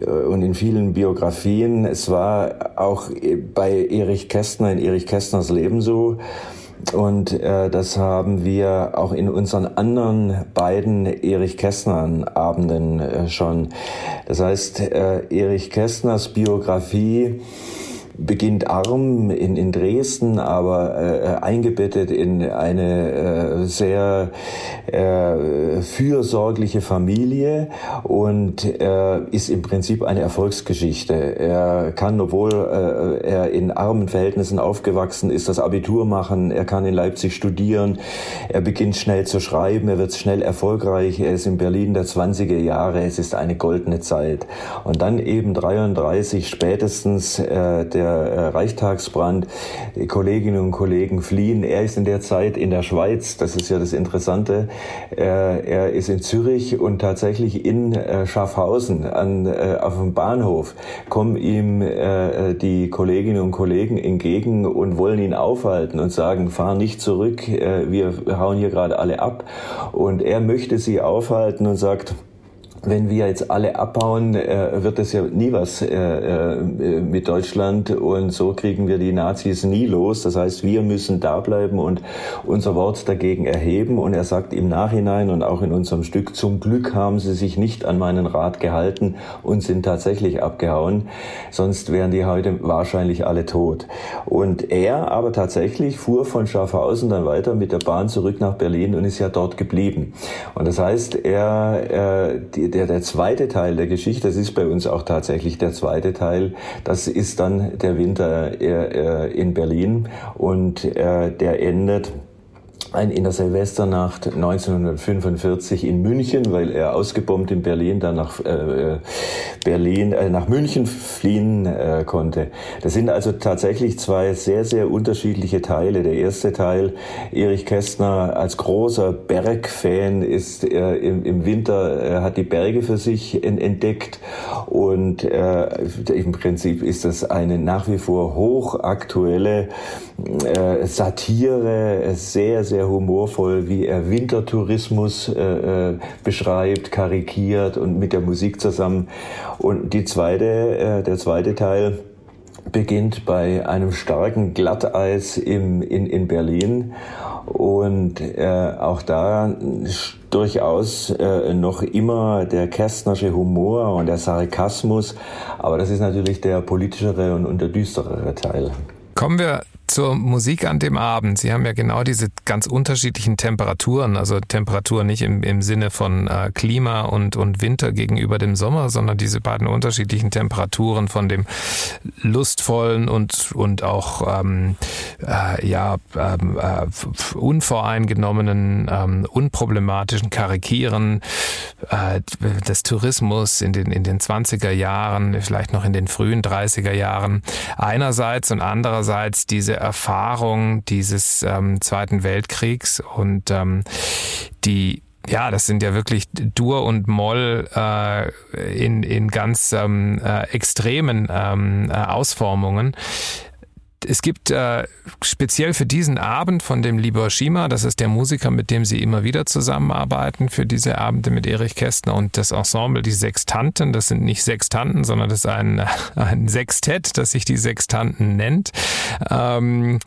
und in vielen Biografien. Es war auch bei Erich Kästner, in Erich Kästners Leben so. Und äh, das haben wir auch in unseren anderen beiden Erich Kästner Abenden äh, schon. Das heißt, äh, Erich Kästners Biografie beginnt arm in, in Dresden, aber äh, eingebettet in eine äh, sehr äh, fürsorgliche Familie und äh, ist im Prinzip eine Erfolgsgeschichte. Er kann, obwohl äh, er in armen Verhältnissen aufgewachsen ist, das Abitur machen, er kann in Leipzig studieren, er beginnt schnell zu schreiben, er wird schnell erfolgreich, er ist in Berlin der 20er Jahre, es ist eine goldene Zeit. Und dann eben 33 spätestens äh, der äh, Reichstagsbrand. Die Kolleginnen und Kollegen fliehen. Er ist in der Zeit in der Schweiz. Das ist ja das Interessante. Er, er ist in Zürich und tatsächlich in äh, Schaffhausen an, äh, auf dem Bahnhof kommen ihm äh, die Kolleginnen und Kollegen entgegen und wollen ihn aufhalten und sagen, fahr nicht zurück, äh, wir hauen hier gerade alle ab. Und er möchte sie aufhalten und sagt, wenn wir jetzt alle abbauen, äh, wird es ja nie was äh, äh, mit Deutschland und so kriegen wir die Nazis nie los. Das heißt, wir müssen da bleiben und unser Wort dagegen erheben. Und er sagt im Nachhinein und auch in unserem Stück, zum Glück haben sie sich nicht an meinen Rat gehalten und sind tatsächlich abgehauen. Sonst wären die heute wahrscheinlich alle tot. Und er aber tatsächlich fuhr von Schaffhausen dann weiter mit der Bahn zurück nach Berlin und ist ja dort geblieben. Und das heißt, er, äh, die, der, der zweite Teil der Geschichte, das ist bei uns auch tatsächlich der zweite Teil, das ist dann der Winter äh, äh, in Berlin. Und äh, der endet in der Silvesternacht 1945 in München, weil er ausgebombt in Berlin dann nach äh, Berlin äh, nach München fliehen äh, konnte. Das sind also tatsächlich zwei sehr sehr unterschiedliche Teile. Der erste Teil, Erich Kästner als großer Bergfan ist äh, im, im Winter äh, hat die Berge für sich entdeckt und äh, im Prinzip ist das eine nach wie vor hochaktuelle äh, Satire, sehr sehr sehr humorvoll, wie er Wintertourismus äh, äh, beschreibt, karikiert und mit der Musik zusammen. Und die zweite, äh, der zweite Teil beginnt bei einem starken Glatteis im, in, in Berlin und äh, auch da durchaus äh, noch immer der Kästnersche Humor und der Sarkasmus, aber das ist natürlich der politischere und, und der düsterere Teil. Kommen wir zur Musik an dem Abend. Sie haben ja genau diese ganz unterschiedlichen Temperaturen, also Temperatur nicht im, im Sinne von äh, Klima und, und Winter gegenüber dem Sommer, sondern diese beiden unterschiedlichen Temperaturen von dem lustvollen und, und auch ähm, äh, ja, ähm, äh, unvoreingenommenen, ähm, unproblematischen Karikieren äh, des Tourismus in den, in den 20er Jahren, vielleicht noch in den frühen 30er Jahren einerseits und andererseits diese Erfahrung dieses ähm, Zweiten Weltkriegs und ähm, die ja, das sind ja wirklich Dur und Moll äh, in, in ganz ähm, äh, extremen ähm, äh, Ausformungen es gibt äh, speziell für diesen Abend von dem Libor Schima, das ist der Musiker, mit dem Sie immer wieder zusammenarbeiten, für diese Abende mit Erich Kästner und das Ensemble, die Sextanten, das sind nicht Sextanten, sondern das ist ein, ein Sextett, das sich die Sextanten nennt. Ähm,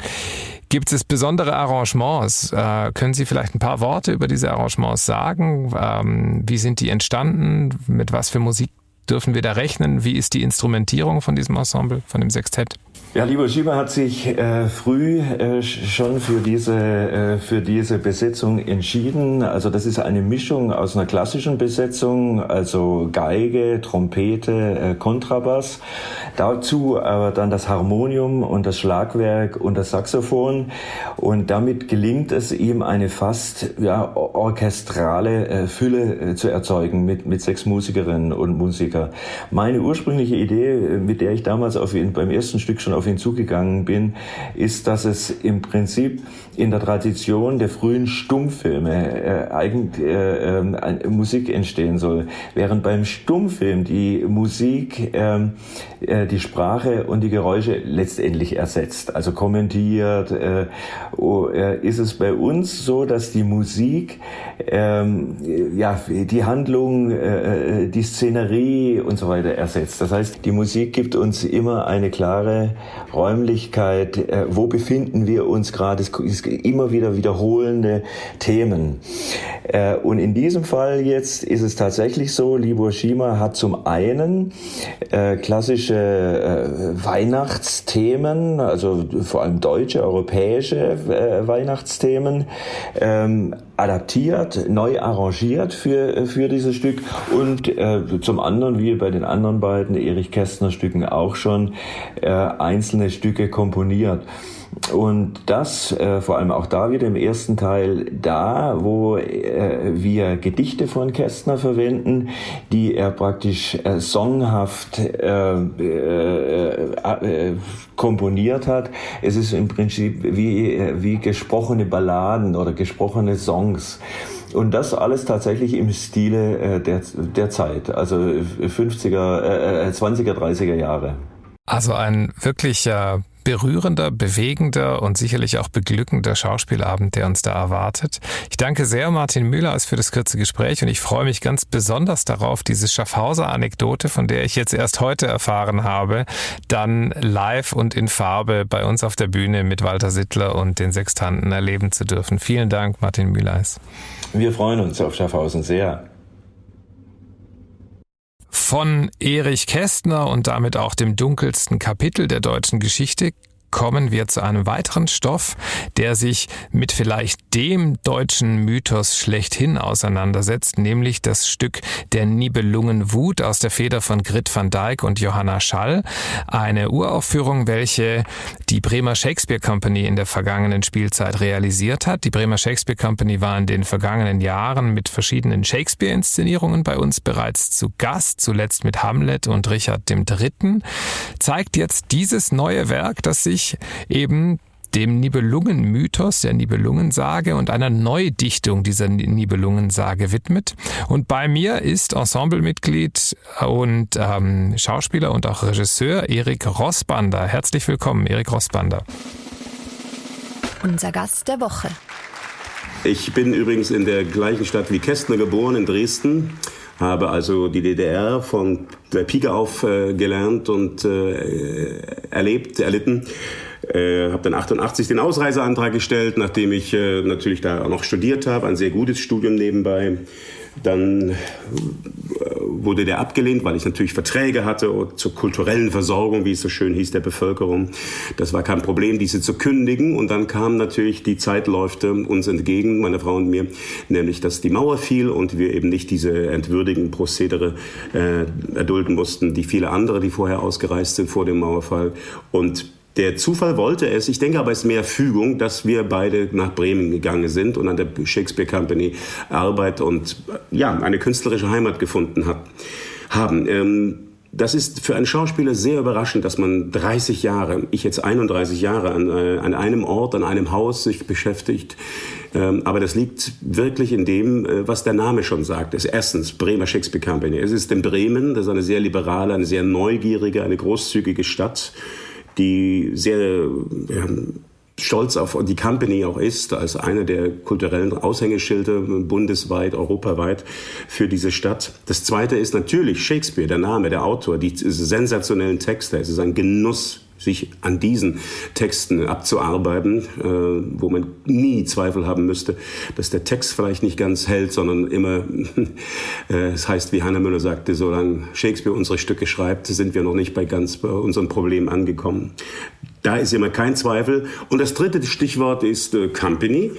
Gibt es besondere Arrangements? Äh, können Sie vielleicht ein paar Worte über diese Arrangements sagen? Ähm, wie sind die entstanden? Mit was für Musik dürfen wir da rechnen? Wie ist die Instrumentierung von diesem Ensemble, von dem Sextett? Ja, lieber Schieber hat sich äh, früh äh, schon für diese, äh, für diese Besetzung entschieden. Also das ist eine Mischung aus einer klassischen Besetzung, also Geige, Trompete, äh, Kontrabass. Dazu aber dann das Harmonium und das Schlagwerk und das Saxophon. Und damit gelingt es ihm, eine fast ja, orchestrale äh, Fülle äh, zu erzeugen mit, mit sechs Musikerinnen und Musiker. Meine ursprüngliche Idee, mit der ich damals auf beim ersten Stück schon auf ihn zugegangen bin, ist, dass es im Prinzip in der Tradition der frühen Stummfilme äh, eigentlich äh, äh, Musik entstehen soll. Während beim Stummfilm die Musik ähm, äh, die Sprache und die Geräusche letztendlich ersetzt, also kommentiert, äh, oh, äh, ist es bei uns so, dass die Musik ähm, ja die Handlung, äh, äh die Szenerie und so weiter ersetzt. Das heißt, die Musik gibt uns immer eine klare Räumlichkeit, äh, wo befinden wir uns gerade. Es ist immer wieder wiederholende Themen. Äh, und in diesem Fall jetzt ist es tatsächlich so, Libor Schima hat zum einen äh, klassische äh, Weihnachtsthemen, also vor allem deutsche, europäische äh, Weihnachtsthemen, ähm, adaptiert, neu arrangiert für, für dieses Stück und äh, zum anderen, wie bei den anderen beiden Erich Kästner Stücken auch schon, äh, einzelne Stücke komponiert. Und das äh, vor allem auch da wieder im ersten Teil da, wo äh, wir Gedichte von Kästner verwenden, die er praktisch äh, songhaft äh, äh, äh, komponiert hat. Es ist im Prinzip wie, wie gesprochene Balladen oder gesprochene Songs. Und das alles tatsächlich im Stile der, der Zeit, also 50er, äh, 20er, 30er Jahre. Also ein wirklicher berührender, bewegender und sicherlich auch beglückender Schauspielabend, der uns da erwartet. Ich danke sehr Martin Müller für das kurze Gespräch und ich freue mich ganz besonders darauf, diese Schaffhauser-Anekdote, von der ich jetzt erst heute erfahren habe, dann live und in Farbe bei uns auf der Bühne mit Walter Sittler und den Sextanten erleben zu dürfen. Vielen Dank, Martin Müller. Wir freuen uns auf Schaffhausen sehr von Erich Kästner und damit auch dem dunkelsten Kapitel der deutschen Geschichte kommen wir zu einem weiteren Stoff, der sich mit vielleicht dem deutschen Mythos schlechthin auseinandersetzt, nämlich das Stück Der Nibelungen Wut aus der Feder von Grit van Dijk und Johanna Schall. Eine Uraufführung, welche die Bremer Shakespeare Company in der vergangenen Spielzeit realisiert hat. Die Bremer Shakespeare Company war in den vergangenen Jahren mit verschiedenen Shakespeare-Inszenierungen bei uns bereits zu Gast, zuletzt mit Hamlet und Richard III. Zeigt jetzt dieses neue Werk, das sich eben dem Nibelungen-Mythos, der Nibelungensage und einer Neudichtung dieser Nibelungensage widmet. Und bei mir ist Ensemblemitglied und ähm, Schauspieler und auch Regisseur Erik Rossbander. Herzlich willkommen, Erik Rossbander. Unser Gast der Woche. Ich bin übrigens in der gleichen Stadt wie Kästner geboren, in Dresden habe also die DDR von der Pike auf äh, gelernt und äh, erlebt, erlitten. Äh, habe dann 88 den Ausreiseantrag gestellt, nachdem ich äh, natürlich da auch noch studiert habe, ein sehr gutes Studium nebenbei. Dann äh, wurde der abgelehnt, weil ich natürlich Verträge hatte zur kulturellen Versorgung, wie es so schön hieß, der Bevölkerung. Das war kein Problem, diese zu kündigen. Und dann kam natürlich die Zeit läufte uns entgegen, meine Frau und mir, nämlich, dass die Mauer fiel und wir eben nicht diese entwürdigen Prozedere äh, erdulden mussten, die viele andere, die vorher ausgereist sind vor dem Mauerfall. Und der Zufall wollte es, ich denke aber es ist mehr Fügung, dass wir beide nach Bremen gegangen sind und an der Shakespeare Company Arbeit und ja, eine künstlerische Heimat gefunden hat, haben. Ähm, das ist für einen Schauspieler sehr überraschend, dass man 30 Jahre, ich jetzt 31 Jahre, an, äh, an einem Ort, an einem Haus sich beschäftigt. Ähm, aber das liegt wirklich in dem, äh, was der Name schon sagt. Es ist erstens Bremer Shakespeare Company. Es ist in Bremen, das ist eine sehr liberale, eine sehr neugierige, eine großzügige Stadt die sehr ja, stolz auf die Company auch ist, als eine der kulturellen Aushängeschilder bundesweit, europaweit für diese Stadt. Das zweite ist natürlich Shakespeare, der Name, der Autor, die sensationellen Texte. Es ist ein Genuss, sich an diesen Texten abzuarbeiten, äh, wo man nie Zweifel haben müsste, dass der Text vielleicht nicht ganz hält, sondern immer, äh, es heißt, wie Hannah Müller sagte, solange Shakespeare unsere Stücke schreibt, sind wir noch nicht bei ganz bei unserem Problem angekommen. Da ist immer kein Zweifel. Und das dritte Stichwort ist äh, Company.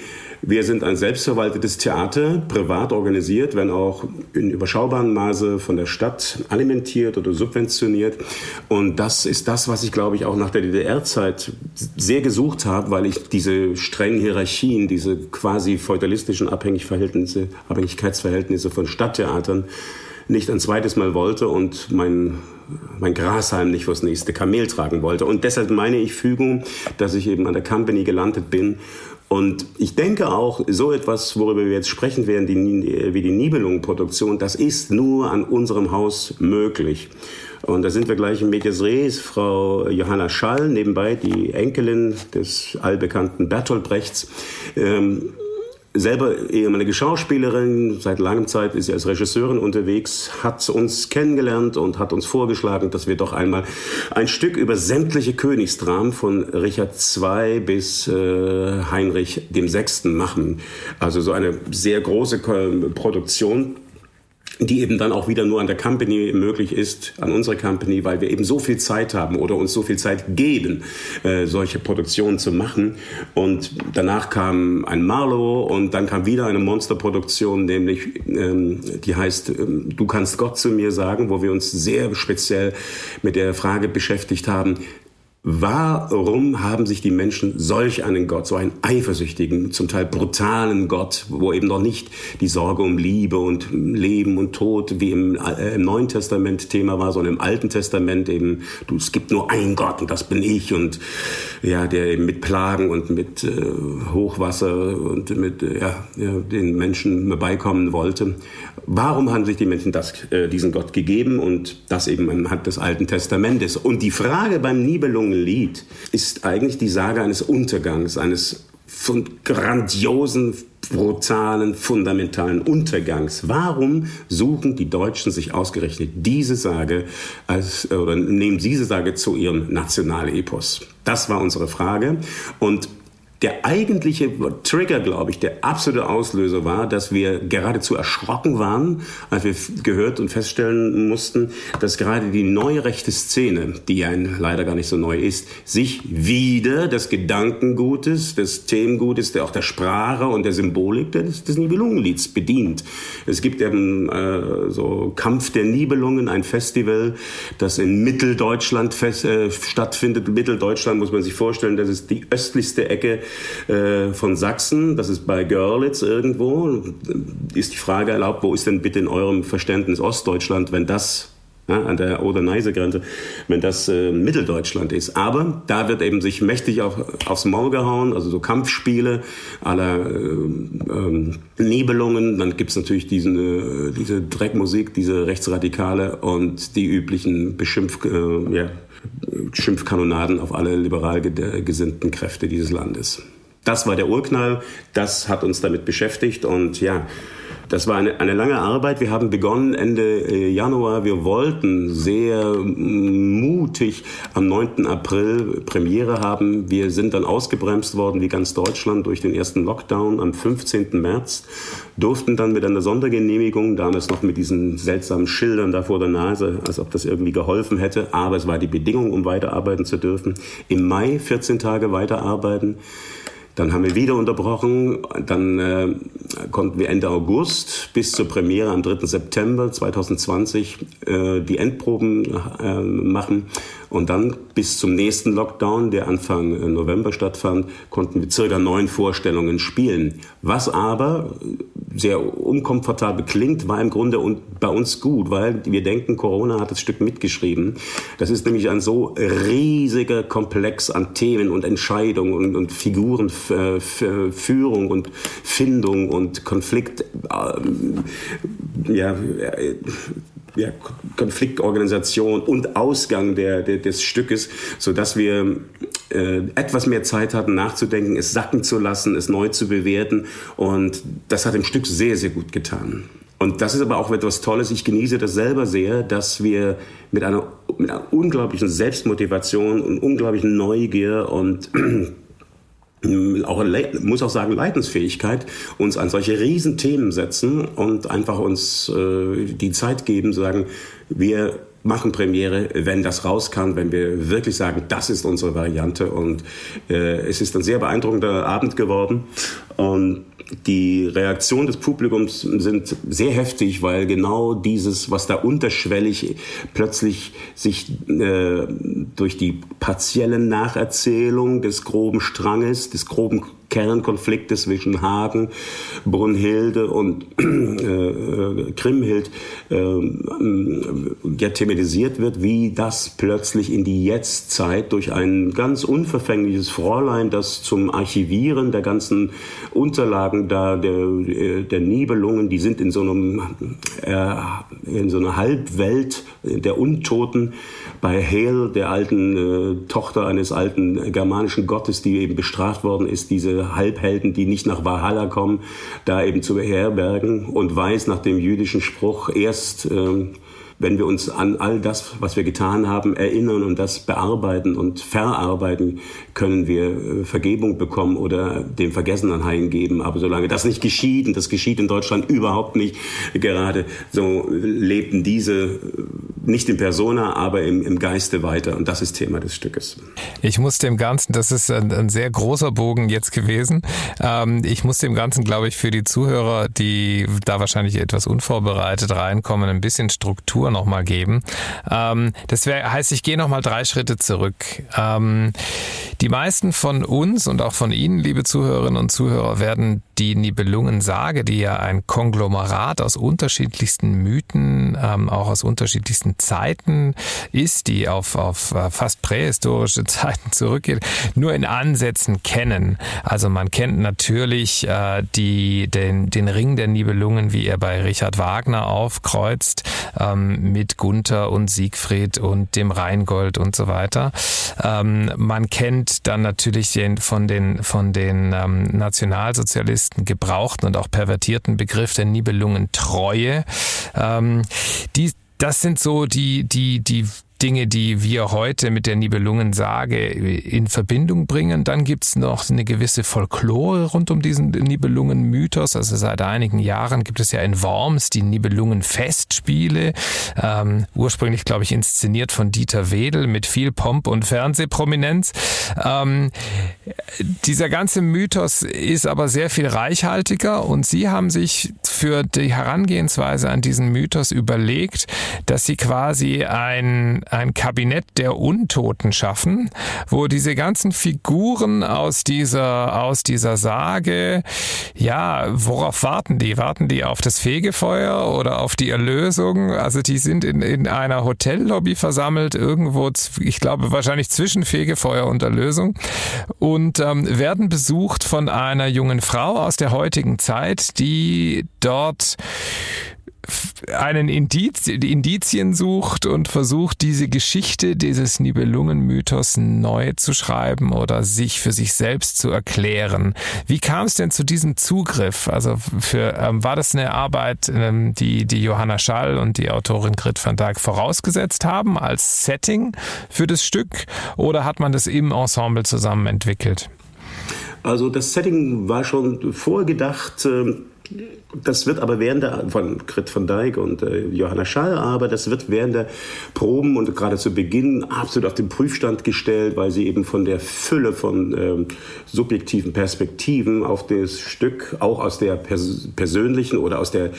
Wir sind ein selbstverwaltetes Theater, privat organisiert, wenn auch in überschaubarem Maße von der Stadt alimentiert oder subventioniert. Und das ist das, was ich, glaube ich, auch nach der DDR-Zeit sehr gesucht habe, weil ich diese strengen Hierarchien, diese quasi feudalistischen Abhängigverhältnisse, Abhängigkeitsverhältnisse von Stadttheatern nicht ein zweites Mal wollte und mein, mein Grashalm nicht fürs nächste Kamel tragen wollte. Und deshalb meine ich Fügung, dass ich eben an der Company gelandet bin. Und ich denke auch, so etwas, worüber wir jetzt sprechen werden, die, wie die Nibelungenproduktion, das ist nur an unserem Haus möglich. Und da sind wir gleich im Medias Res, Frau Johanna Schall, nebenbei die Enkelin des allbekannten Bertolt Brechts. Ähm, selber ehemalige Schauspielerin, seit langem Zeit ist sie als Regisseurin unterwegs, hat uns kennengelernt und hat uns vorgeschlagen, dass wir doch einmal ein Stück über sämtliche Königsdramen von Richard II bis äh, Heinrich VI. machen. Also so eine sehr große Produktion die eben dann auch wieder nur an der Company möglich ist, an unserer Company, weil wir eben so viel Zeit haben oder uns so viel Zeit geben, äh, solche Produktionen zu machen. Und danach kam ein Marlowe und dann kam wieder eine Monsterproduktion, nämlich ähm, die heißt ähm, Du kannst Gott zu mir sagen, wo wir uns sehr speziell mit der Frage beschäftigt haben, Warum haben sich die Menschen solch einen Gott, so einen eifersüchtigen, zum Teil brutalen Gott, wo eben noch nicht die Sorge um Liebe und Leben und Tod wie im, äh, im Neuen Testament Thema war, sondern im Alten Testament eben, du, es gibt nur einen Gott und das bin ich und ja, der eben mit Plagen und mit äh, Hochwasser und mit äh, ja, den Menschen beikommen wollte. Warum haben sich die Menschen das, äh, diesen Gott gegeben und das eben anhand des Alten Testamentes? Und die Frage beim Nibelungen Lied ist eigentlich die Sage eines Untergangs, eines von grandiosen, brutalen, fundamentalen Untergangs. Warum suchen die Deutschen sich ausgerechnet diese Sage als, oder nehmen diese Sage zu ihrem Nationalepos? Das war unsere Frage. Und der eigentliche Trigger, glaube ich, der absolute Auslöser war, dass wir geradezu erschrocken waren, als wir gehört und feststellen mussten, dass gerade die neue rechte Szene, die ja leider gar nicht so neu ist, sich wieder des Gedankengutes, des Themengutes, der auch der Sprache und der Symbolik des, des Nibelungenlieds bedient. Es gibt eben äh, so Kampf der Nibelungen, ein Festival, das in Mitteldeutschland fest, äh, stattfindet. Mitteldeutschland muss man sich vorstellen, das ist die östlichste Ecke äh, von Sachsen, das ist bei Görlitz irgendwo. Ist die Frage erlaubt, wo ist denn bitte in eurem Verständnis Ostdeutschland, wenn das ja, an der Oder-Neiße-Grenze, wenn das äh, Mitteldeutschland ist. Aber da wird eben sich mächtig auf, aufs Maul gehauen, also so Kampfspiele aller äh, ähm, Nebelungen. Dann gibt's natürlich diesen, äh, diese Dreckmusik, diese Rechtsradikale und die üblichen Beschimpf, äh, ja, Schimpfkanonaden auf alle liberal gesinnten Kräfte dieses Landes. Das war der Urknall, das hat uns damit beschäftigt und ja, das war eine, eine lange Arbeit. Wir haben begonnen Ende äh, Januar. Wir wollten sehr mutig am 9. April Premiere haben. Wir sind dann ausgebremst worden, wie ganz Deutschland, durch den ersten Lockdown am 15. März. Durften dann mit einer Sondergenehmigung, damals noch mit diesen seltsamen Schildern da vor der Nase, als ob das irgendwie geholfen hätte. Aber es war die Bedingung, um weiterarbeiten zu dürfen. Im Mai 14 Tage weiterarbeiten. Dann haben wir wieder unterbrochen. Dann äh, konnten wir Ende August bis zur Premiere am 3. September 2020 äh, die Endproben äh, machen. Und dann bis zum nächsten Lockdown, der Anfang äh, November stattfand, konnten wir circa neun Vorstellungen spielen. Was aber sehr unkomfortabel klingt, war im Grunde bei uns gut, weil wir denken, Corona hat das Stück mitgeschrieben. Das ist nämlich ein so riesiger Komplex an Themen und Entscheidungen und, und Figuren, äh, Führung und Findung und Konflikt. Äh, ja, äh, ja, Konfliktorganisation und Ausgang der, der, des Stückes, so dass wir äh, etwas mehr Zeit hatten nachzudenken, es sacken zu lassen, es neu zu bewerten und das hat dem Stück sehr, sehr gut getan. Und das ist aber auch etwas Tolles. Ich genieße das selber sehr, dass wir mit einer, mit einer unglaublichen Selbstmotivation und unglaublichen Neugier und auch muss auch sagen Leidensfähigkeit uns an solche Riesenthemen setzen und einfach uns äh, die Zeit geben, sagen wir machen Premiere, wenn das raus kann, wenn wir wirklich sagen, das ist unsere Variante. Und äh, es ist ein sehr beeindruckender Abend geworden. Und die Reaktionen des Publikums sind sehr heftig, weil genau dieses, was da unterschwellig plötzlich sich äh, durch die partielle Nacherzählung des groben Stranges, des groben Kernkonflikte zwischen Hagen, Brunhilde und äh, Kriemhild äh, ja, thematisiert wird, wie das plötzlich in die Jetztzeit durch ein ganz unverfängliches Fräulein, das zum Archivieren der ganzen Unterlagen da der, der Nibelungen, die sind in so einem äh, in so einer Halbwelt der Untoten bei Hel, der alten äh, Tochter eines alten germanischen Gottes, die eben bestraft worden ist, diese Halbhelden, die nicht nach Valhalla kommen, da eben zu beherbergen und weiß nach dem jüdischen Spruch erst ähm, wenn wir uns an all das, was wir getan haben, erinnern und das bearbeiten und verarbeiten, können wir äh, Vergebung bekommen oder dem Vergessenen heimgeben. Aber solange das nicht geschieht, und das geschieht in Deutschland überhaupt nicht gerade, so lebten diese äh, nicht in Persona, aber im, im Geiste weiter. Und das ist Thema des Stückes. Ich muss dem Ganzen, das ist ein, ein sehr großer Bogen jetzt gewesen. Ähm, ich muss dem Ganzen, glaube ich, für die Zuhörer, die da wahrscheinlich etwas unvorbereitet reinkommen, ein bisschen Struktur Struktur nochmal geben. Ähm, das wär, heißt, ich gehe nochmal drei Schritte zurück. Ähm, die meisten von uns und auch von Ihnen, liebe Zuhörerinnen und Zuhörer, werden die Nibelungensage, die ja ein Konglomerat aus unterschiedlichsten Mythen, ähm, auch aus unterschiedlichsten Zeiten ist, die auf, auf äh, fast prähistorische Zeiten zurückgeht, nur in Ansätzen kennen. Also man kennt natürlich äh, die, den, den Ring der Nibelungen, wie er bei Richard Wagner aufkreuzt, ähm, mit Gunther und Siegfried und dem Rheingold und so weiter. Ähm, man kennt dann natürlich den, von den, von den ähm, Nationalsozialisten gebrauchten und auch pervertierten Begriff der Nibelungentreue. Ähm, die, das sind so die, die, die Dinge, die wir heute mit der Nibelungensage in Verbindung bringen. Dann gibt's noch eine gewisse Folklore rund um diesen Nibelungen-Mythos. Also seit einigen Jahren gibt es ja in Worms die Nibelungen-Festspiele. Ähm, ursprünglich, glaube ich, inszeniert von Dieter Wedel mit viel Pomp und Fernsehprominenz. Ähm, dieser ganze Mythos ist aber sehr viel reichhaltiger und Sie haben sich für die Herangehensweise an diesen Mythos überlegt, dass Sie quasi ein, ein Kabinett der Untoten schaffen, wo diese ganzen Figuren aus dieser, aus dieser Sage, ja, worauf warten die? Warten die auf das Fegefeuer oder auf die Erlösung? Also die sind in, in einer Hotellobby versammelt, irgendwo, ich glaube wahrscheinlich zwischen Fegefeuer und Erlösung und ähm, werden besucht von einer jungen Frau aus der heutigen Zeit, die dort einen Indiz, Indizien sucht und versucht, diese Geschichte dieses Nibelungen-Mythos neu zu schreiben oder sich für sich selbst zu erklären. Wie kam es denn zu diesem Zugriff? Also für, ähm, war das eine Arbeit, ähm, die, die Johanna Schall und die Autorin Grit van Dijk vorausgesetzt haben als Setting für das Stück oder hat man das im Ensemble zusammen entwickelt? Also das Setting war schon vorgedacht. Äh das wird aber während der, von Grit van Dijk und äh, Johanna Schall, aber das wird während der Proben und gerade zu Beginn absolut auf den Prüfstand gestellt, weil sie eben von der Fülle von ähm, subjektiven Perspektiven auf das Stück, auch aus der pers persönlichen oder aus der äh,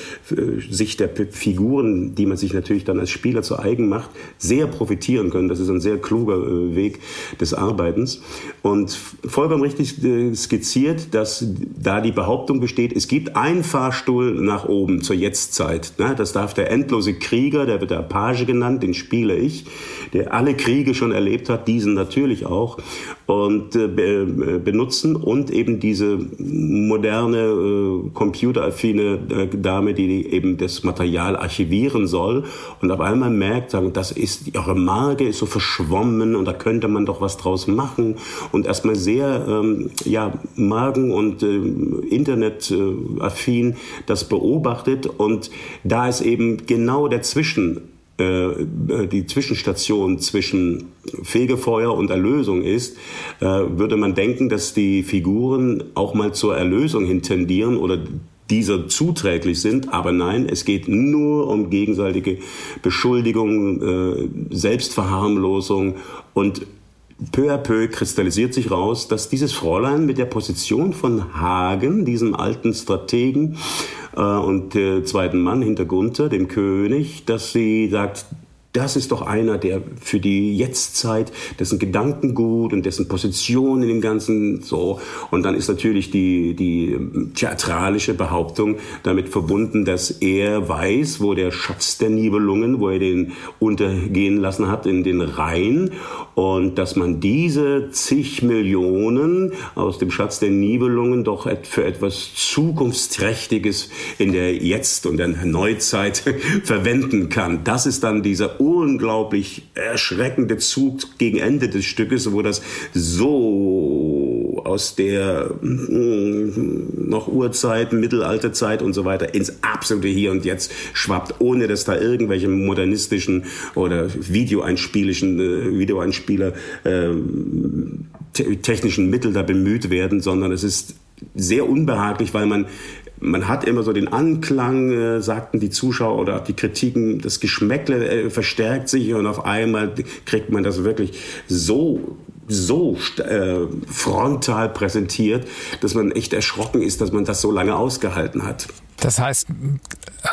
Sicht der P Figuren, die man sich natürlich dann als Spieler zu eigen macht, sehr profitieren können. Das ist ein sehr kluger äh, Weg des Arbeitens. Und vollkommen richtig äh, skizziert, dass da die Behauptung besteht, es gibt ein Fahrstuhl, Fahrstuhl nach oben zur Jetztzeit. Ne? Das darf der endlose Krieger, der wird der Page genannt, den spiele ich, der alle Kriege schon erlebt hat, diesen natürlich auch, und äh, benutzen und eben diese moderne, äh, computeraffine äh, Dame, die eben das Material archivieren soll und auf einmal merkt, sagen, das ist, ihre Marke ist so verschwommen und da könnte man doch was draus machen und erstmal sehr, ähm, ja, Magen- und äh, Internetaffin das beobachtet und da ist eben genau dazwischen äh, die Zwischenstation zwischen Fegefeuer und Erlösung ist, äh, würde man denken, dass die Figuren auch mal zur Erlösung hin tendieren oder dieser zuträglich sind. Aber nein, es geht nur um gegenseitige Beschuldigung, äh, Selbstverharmlosung und peu à peu kristallisiert sich raus, dass dieses Fräulein mit der Position von Hagen, diesem alten Strategen äh, und der zweiten Mann hinter Gunther, dem König, dass sie sagt, das ist doch einer, der für die Jetztzeit, dessen Gedankengut und dessen Position in dem Ganzen so. Und dann ist natürlich die, die theatralische Behauptung damit verbunden, dass er weiß, wo der Schatz der Nibelungen, wo er den untergehen lassen hat in den Rhein und dass man diese zig Millionen aus dem Schatz der Nibelungen doch für etwas Zukunftsträchtiges in der Jetzt- und der Neuzeit verwenden kann. Das ist dann dieser unglaublich erschreckende Zug gegen Ende des Stückes, wo das so aus der mm, noch Urzeit, Mittelalterzeit und so weiter ins absolute Hier und Jetzt schwappt, ohne dass da irgendwelche modernistischen oder Videoeinspielischen, äh, Videoeinspieler äh, technischen Mittel da bemüht werden, sondern es ist sehr unbehaglich, weil man man hat immer so den Anklang, äh, sagten die Zuschauer oder die Kritiken, das Geschmäckle äh, verstärkt sich und auf einmal kriegt man das wirklich so so äh, frontal präsentiert, dass man echt erschrocken ist, dass man das so lange ausgehalten hat. Das heißt,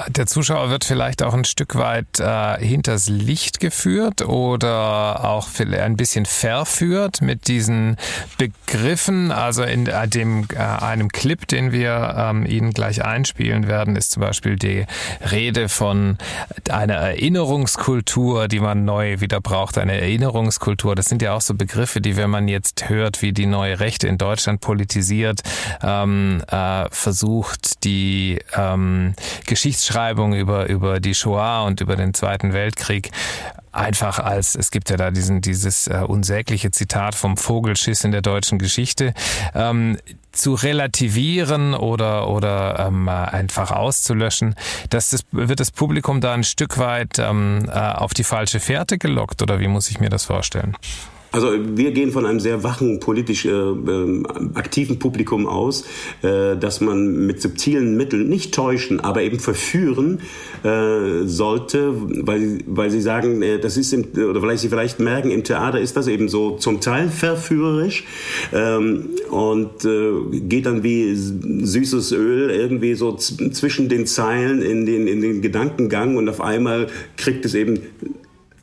der Zuschauer wird vielleicht auch ein Stück weit äh, hinters Licht geführt oder auch ein bisschen verführt mit diesen Begriffen. Also in äh, dem äh, einem Clip, den wir ähm, Ihnen gleich einspielen werden, ist zum Beispiel die Rede von einer Erinnerungskultur, die man neu wieder braucht. Eine Erinnerungskultur. Das sind ja auch so Begriffe, die, wenn man jetzt hört, wie die neue Rechte in Deutschland politisiert, ähm, äh, versucht, die ähm, Geschichtsschreibung über, über die Shoah und über den Zweiten Weltkrieg einfach als, es gibt ja da diesen, dieses äh, unsägliche Zitat vom Vogelschiss in der deutschen Geschichte. Ähm, zu relativieren oder, oder ähm, einfach auszulöschen, dass das, wird das Publikum da ein Stück weit ähm, äh, auf die falsche Fährte gelockt oder wie muss ich mir das vorstellen? Also wir gehen von einem sehr wachen, politisch äh, äh, aktiven Publikum aus, äh, dass man mit subtilen Mitteln nicht täuschen, aber eben verführen äh, sollte, weil, weil sie sagen, äh, das ist im, oder vielleicht sie vielleicht merken, im Theater ist das eben so zum Teil verführerisch ähm, und äh, geht dann wie süßes Öl irgendwie so zwischen den Zeilen in den, in den Gedankengang und auf einmal kriegt es eben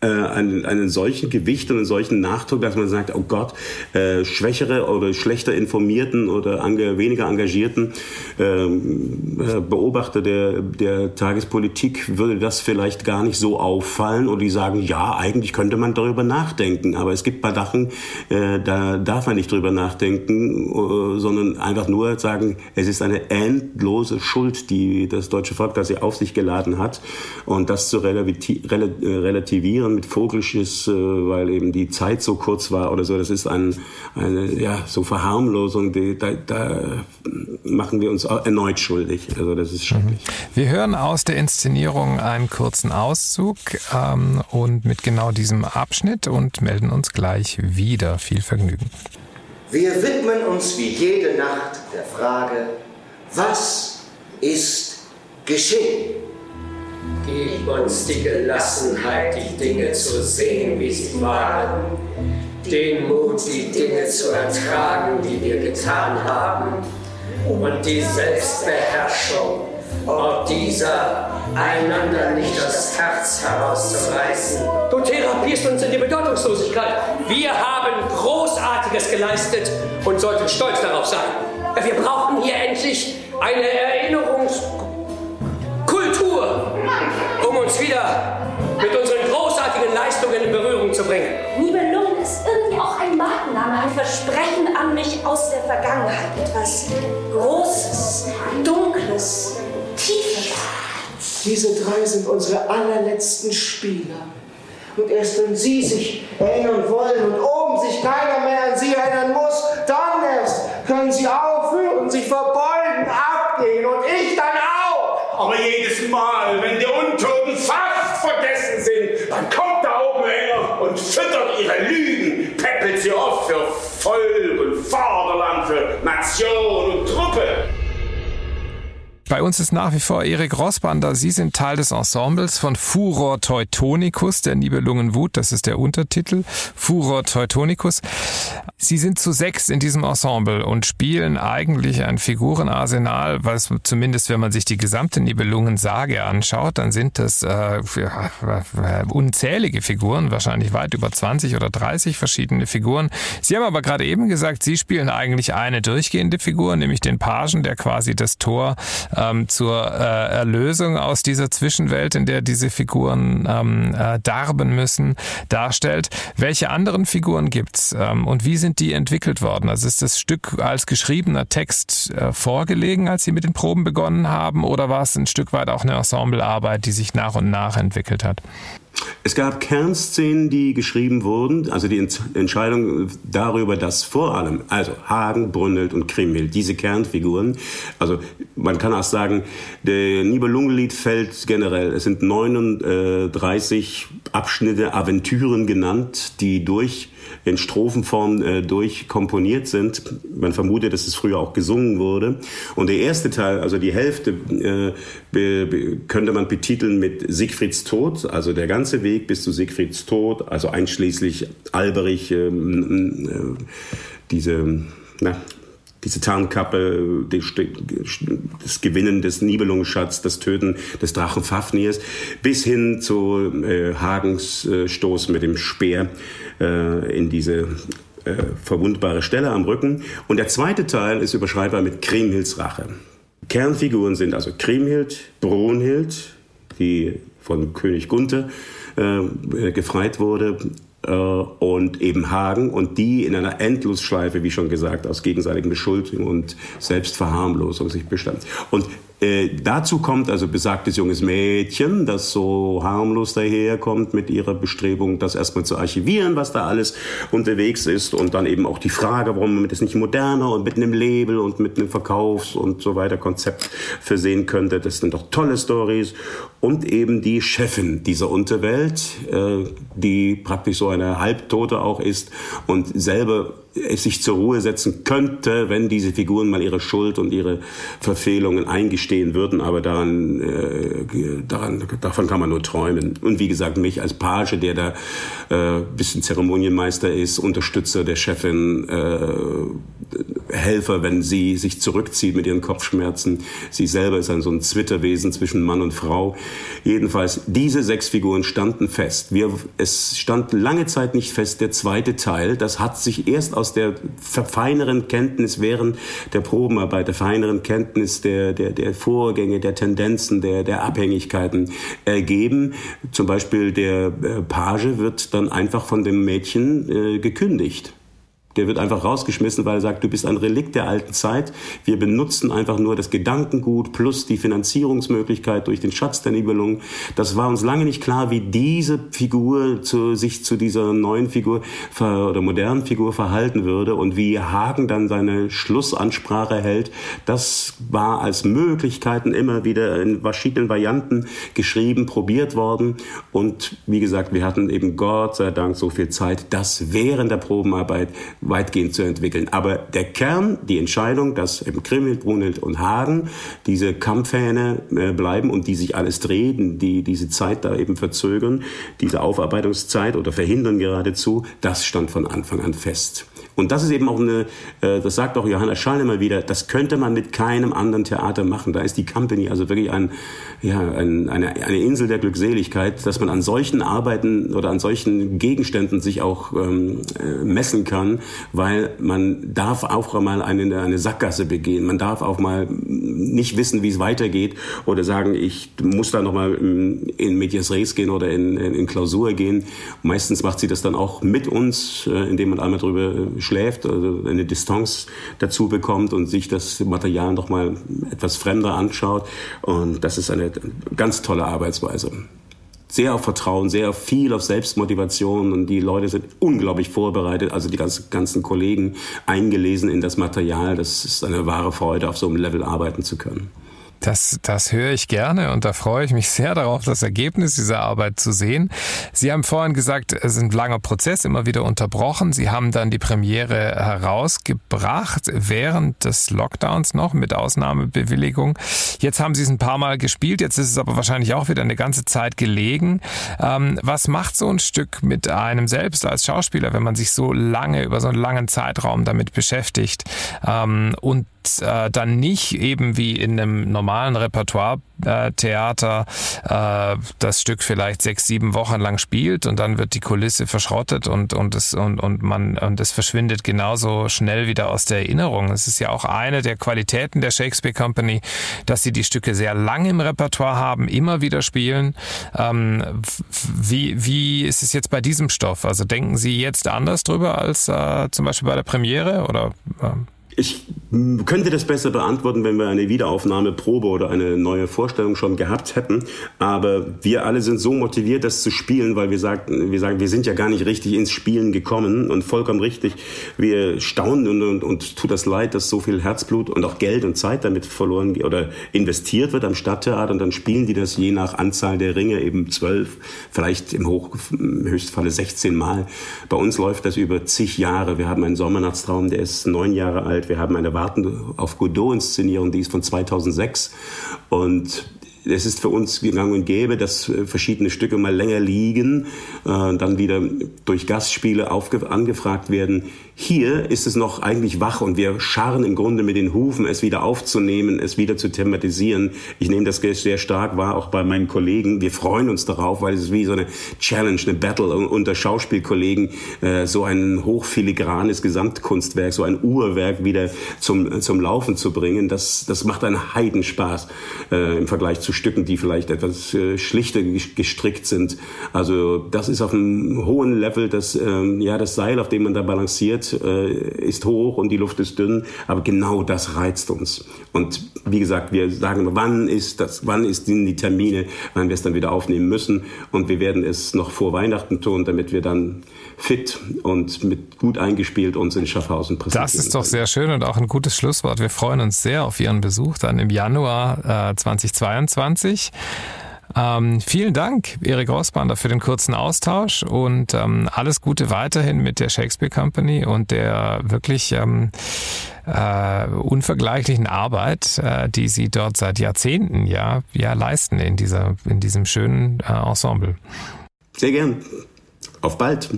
äh, einen, einen solchen Gewicht und einen solchen Nachdruck, dass man sagt, oh Gott, äh, schwächere oder schlechter informierten oder ange, weniger engagierten ähm, äh, Beobachter der, der Tagespolitik würde das vielleicht gar nicht so auffallen oder die sagen, ja, eigentlich könnte man darüber nachdenken, aber es gibt paar Sachen, äh, da darf man nicht drüber nachdenken, äh, sondern einfach nur sagen, es ist eine endlose Schuld, die das deutsche Volk quasi auf sich geladen hat. Und das zu relativieren mit Vogelschiss, äh, weil eben die Zeit so kurz war oder so. Das ist ein, eine ja, so Verharmlosung, die, da, da machen wir uns erneut schuldig. Also das ist schrecklich. Mhm. Wir hören aus der Inszenierung einen kurzen Auszug ähm, und mit genau diesem Abschnitt und melden uns gleich wieder. Viel Vergnügen. Wir widmen uns wie jede Nacht der Frage, was ist geschehen? Gib uns die Gelassenheit, die Dinge zu sehen, wie sie waren, den Mut, die Dinge zu ertragen, die wir getan haben, und die Selbstbeherrschung, ob dieser einander nicht das Herz herauszureißen. Du therapierst uns in die Bedeutungslosigkeit. Wir haben Großartiges geleistet und sollten stolz darauf sein. Wir brauchen hier endlich eine Erinnerungskultur um uns wieder mit unseren großartigen Leistungen in Berührung zu bringen. Nibelungen ist irgendwie auch ein Markenname, ein Versprechen an mich aus der Vergangenheit. Etwas Großes, Dunkles, Tiefes. Diese drei sind unsere allerletzten Spieler. Und erst wenn sie sich erinnern wollen und oben sich keiner mehr an sie erinnern muss, dann erst können sie aufhören, sich verbeugen, abgehen und ich dann auch. Aber jedes Mal, wenn die ihre Lügen, peppelt sie oft für Volk und Vaterland, für Nation und Truppe. Bei uns ist nach wie vor Erik Rossbander. Sie sind Teil des Ensembles von Furor Teutonicus, der Nibelungenwut. Das ist der Untertitel. Furor Teutonicus. Sie sind zu sechs in diesem Ensemble und spielen eigentlich ein Figurenarsenal, was zumindest, wenn man sich die gesamte Nibelungensage anschaut, dann sind das äh, unzählige Figuren, wahrscheinlich weit über 20 oder 30 verschiedene Figuren. Sie haben aber gerade eben gesagt, Sie spielen eigentlich eine durchgehende Figur, nämlich den Pagen, der quasi das Tor ähm, zur äh, Erlösung aus dieser Zwischenwelt, in der diese Figuren ähm, äh, darben müssen, darstellt. Welche anderen Figuren gibt's ähm, und wie sind die entwickelt worden? Also ist das Stück als geschriebener Text äh, vorgelegen, als Sie mit den Proben begonnen haben, oder war es ein Stück weit auch eine Ensemblearbeit, die sich nach und nach entwickelt hat? Es gab Kernszenen, die geschrieben wurden, also die Entscheidung darüber, dass vor allem, also Hagen, Brünnelt und Kriemhild, diese Kernfiguren, also man kann auch sagen, der Nibelungenlied fällt generell, es sind 39 Abschnitte, Aventüren genannt, die durch in Strophenform äh, durchkomponiert sind. Man vermutet, dass es früher auch gesungen wurde. Und der erste Teil, also die Hälfte, äh, be, be, könnte man betiteln mit Siegfrieds Tod, also der ganze Weg bis zu Siegfrieds Tod, also einschließlich Alberich, ähm, äh, diese, na, diese Tarnkappe, das Gewinnen des Nibelungenschatzes, das Töten des Drachen Fafnirs, bis hin zu äh, Hagens äh, Stoß mit dem Speer äh, in diese äh, verwundbare Stelle am Rücken. Und der zweite Teil ist überschreibbar mit Kriemhilds Rache. Kernfiguren sind also Kriemhild, Brunhild, die von König Gunther gefreit wurde, äh, und eben Hagen und die in einer Endlosschleife, wie schon gesagt, aus gegenseitigen Beschuldigung und Selbstverharmlosung sich bestand. Und äh, dazu kommt also besagtes junges Mädchen, das so harmlos daherkommt mit ihrer Bestrebung, das erstmal zu archivieren, was da alles unterwegs ist und dann eben auch die Frage, warum man das nicht moderner und mit einem Label und mit einem Verkaufs- und so weiter Konzept versehen könnte. Das sind doch tolle Stories und eben die Chefin dieser Unterwelt, äh, die praktisch so eine Halbtote auch ist und selber es sich zur Ruhe setzen könnte, wenn diese Figuren mal ihre Schuld und ihre Verfehlungen eingestehen würden. Aber daran, äh, daran, davon kann man nur träumen. Und wie gesagt, mich als Page, der da äh, bisschen Zeremonienmeister ist, Unterstützer der Chefin, äh, Helfer, wenn sie sich zurückzieht mit ihren Kopfschmerzen. Sie selber ist ein so ein Zwitterwesen zwischen Mann und Frau. Jedenfalls, diese sechs Figuren standen fest. Wir, es stand lange Zeit nicht fest, der zweite Teil. Das hat sich erst aus der feineren Kenntnis während der Probenarbeit, der feineren Kenntnis der, der, der Vorgänge, der Tendenzen, der, der Abhängigkeiten ergeben. Zum Beispiel der äh, Page wird dann einfach von dem Mädchen äh, gekündigt. Der wird einfach rausgeschmissen, weil er sagt, du bist ein Relikt der alten Zeit. Wir benutzen einfach nur das Gedankengut plus die Finanzierungsmöglichkeit durch den Schatz der Nibelungen. Das war uns lange nicht klar, wie diese Figur zu, sich zu dieser neuen Figur oder modernen Figur verhalten würde und wie Hagen dann seine Schlussansprache hält. Das war als Möglichkeiten immer wieder in verschiedenen Varianten geschrieben, probiert worden. Und wie gesagt, wir hatten eben Gott sei Dank so viel Zeit, das während der Probenarbeit weitgehend zu entwickeln. Aber der Kern, die Entscheidung, dass eben Kriemhild, Brunhild und Hagen diese Kampfhähne äh, bleiben und die sich alles drehen, die diese Zeit da eben verzögern, diese Aufarbeitungszeit oder verhindern geradezu, das stand von Anfang an fest. Und das ist eben auch eine, äh, das sagt auch Johanna Schall immer wieder, das könnte man mit keinem anderen Theater machen. Da ist die Company also wirklich ein, ja, ein, eine, eine Insel der Glückseligkeit, dass man an solchen Arbeiten oder an solchen Gegenständen sich auch ähm, äh, messen kann, weil man darf auch mal eine, eine Sackgasse begehen. Man darf auch mal nicht wissen, wie es weitergeht oder sagen, ich muss da nochmal in Medias Res gehen oder in, in, in Klausur gehen. Meistens macht sie das dann auch mit uns, äh, indem man einmal drüber schläft, also eine Distanz dazu bekommt und sich das Material noch mal etwas fremder anschaut. Und das ist eine ganz tolle Arbeitsweise sehr auf Vertrauen, sehr viel auf Selbstmotivation und die Leute sind unglaublich vorbereitet, also die ganzen, ganzen Kollegen eingelesen in das Material. Das ist eine wahre Freude, auf so einem Level arbeiten zu können. Das, das höre ich gerne und da freue ich mich sehr darauf, das Ergebnis dieser Arbeit zu sehen. Sie haben vorhin gesagt, es ist ein langer Prozess, immer wieder unterbrochen. Sie haben dann die Premiere herausgebracht während des Lockdowns noch mit Ausnahmebewilligung. Jetzt haben Sie es ein paar Mal gespielt, jetzt ist es aber wahrscheinlich auch wieder eine ganze Zeit gelegen. Ähm, was macht so ein Stück mit einem selbst als Schauspieler, wenn man sich so lange, über so einen langen Zeitraum damit beschäftigt ähm, und äh, dann nicht eben wie in einem normalen Repertoire-Theater äh, das Stück vielleicht sechs, sieben Wochen lang spielt und dann wird die Kulisse verschrottet und und es und und man und es verschwindet genauso schnell wieder aus der Erinnerung. Es ist ja auch eine der Qualitäten der Shakespeare Company, dass sie die Stücke sehr lang im Repertoire haben, immer wieder spielen. Ähm, wie wie ist es jetzt bei diesem Stoff? Also denken Sie jetzt anders drüber als äh, zum Beispiel bei der Premiere oder? Äh? Ich könnte das besser beantworten, wenn wir eine Wiederaufnahmeprobe oder eine neue Vorstellung schon gehabt hätten. Aber wir alle sind so motiviert, das zu spielen, weil wir sagen, wir sagen, wir sind ja gar nicht richtig ins Spielen gekommen und vollkommen richtig. Wir staunen und, und, und tut das leid, dass so viel Herzblut und auch Geld und Zeit damit verloren oder investiert wird am Stadttheater und dann spielen die das je nach Anzahl der Ringe eben zwölf, vielleicht im, Hoch, im Höchstfalle 16 Mal. Bei uns läuft das über zig Jahre. Wir haben einen Sommernachtstraum, der ist neun Jahre alt. Wir haben eine Warten auf Godot-Inszenierung, die ist von 2006. Und es ist für uns gang und gäbe, dass verschiedene Stücke mal länger liegen, äh, dann wieder durch Gastspiele angefragt werden. Hier ist es noch eigentlich wach und wir scharren im Grunde mit den Hufen, es wieder aufzunehmen, es wieder zu thematisieren. Ich nehme das sehr stark wahr, auch bei meinen Kollegen. Wir freuen uns darauf, weil es ist wie so eine Challenge, eine Battle unter Schauspielkollegen, äh, so ein hochfiligranes Gesamtkunstwerk, so ein Uhrwerk wieder zum, zum Laufen zu bringen. Das, das macht einen Heidenspaß äh, im Vergleich zu Stücken, die vielleicht etwas äh, schlichter gestrickt sind. Also das ist auf einem hohen Level. Das, ähm, ja, das Seil, auf dem man da balanciert, äh, ist hoch und die Luft ist dünn. Aber genau das reizt uns. Und wie gesagt, wir sagen, wann ist das, wann ist die Termine, wann wir es dann wieder aufnehmen müssen. Und wir werden es noch vor Weihnachten tun, damit wir dann fit und mit gut eingespielt uns in Schaffhausen präsentieren. Das ist doch sehr schön und auch ein gutes Schlusswort. Wir freuen uns sehr auf Ihren Besuch dann im Januar äh, 2022. Ähm, vielen Dank, Erik Rossbander, für den kurzen Austausch und ähm, alles Gute weiterhin mit der Shakespeare Company und der wirklich ähm, äh, unvergleichlichen Arbeit, äh, die Sie dort seit Jahrzehnten ja, ja leisten in, dieser, in diesem schönen äh, Ensemble. Sehr gern. Auf bald.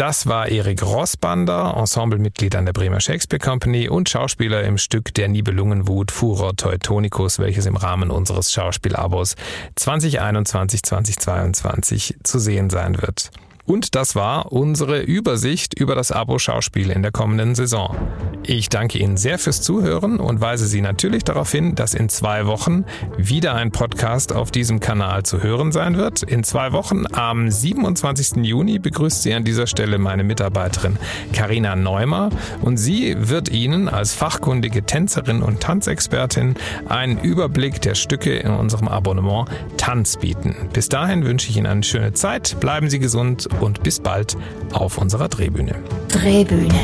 Das war Erik Rossbander, Ensemblemitglied an der Bremer Shakespeare Company und Schauspieler im Stück Der Nibelungenwut Furor Teutonicus, welches im Rahmen unseres Schauspielabos 2021-2022 zu sehen sein wird. Und das war unsere Übersicht über das Abo-Schauspiel in der kommenden Saison. Ich danke Ihnen sehr fürs Zuhören und weise Sie natürlich darauf hin, dass in zwei Wochen wieder ein Podcast auf diesem Kanal zu hören sein wird. In zwei Wochen am 27. Juni begrüßt sie an dieser Stelle meine Mitarbeiterin Karina Neumer und sie wird Ihnen als fachkundige Tänzerin und Tanzexpertin einen Überblick der Stücke in unserem Abonnement Tanz bieten. Bis dahin wünsche ich Ihnen eine schöne Zeit, bleiben Sie gesund und bis bald auf unserer Drehbühne. Drehbühne.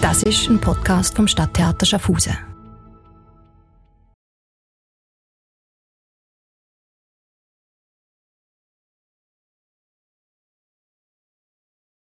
Das ist ein Podcast vom Stadttheater Schaffhausen.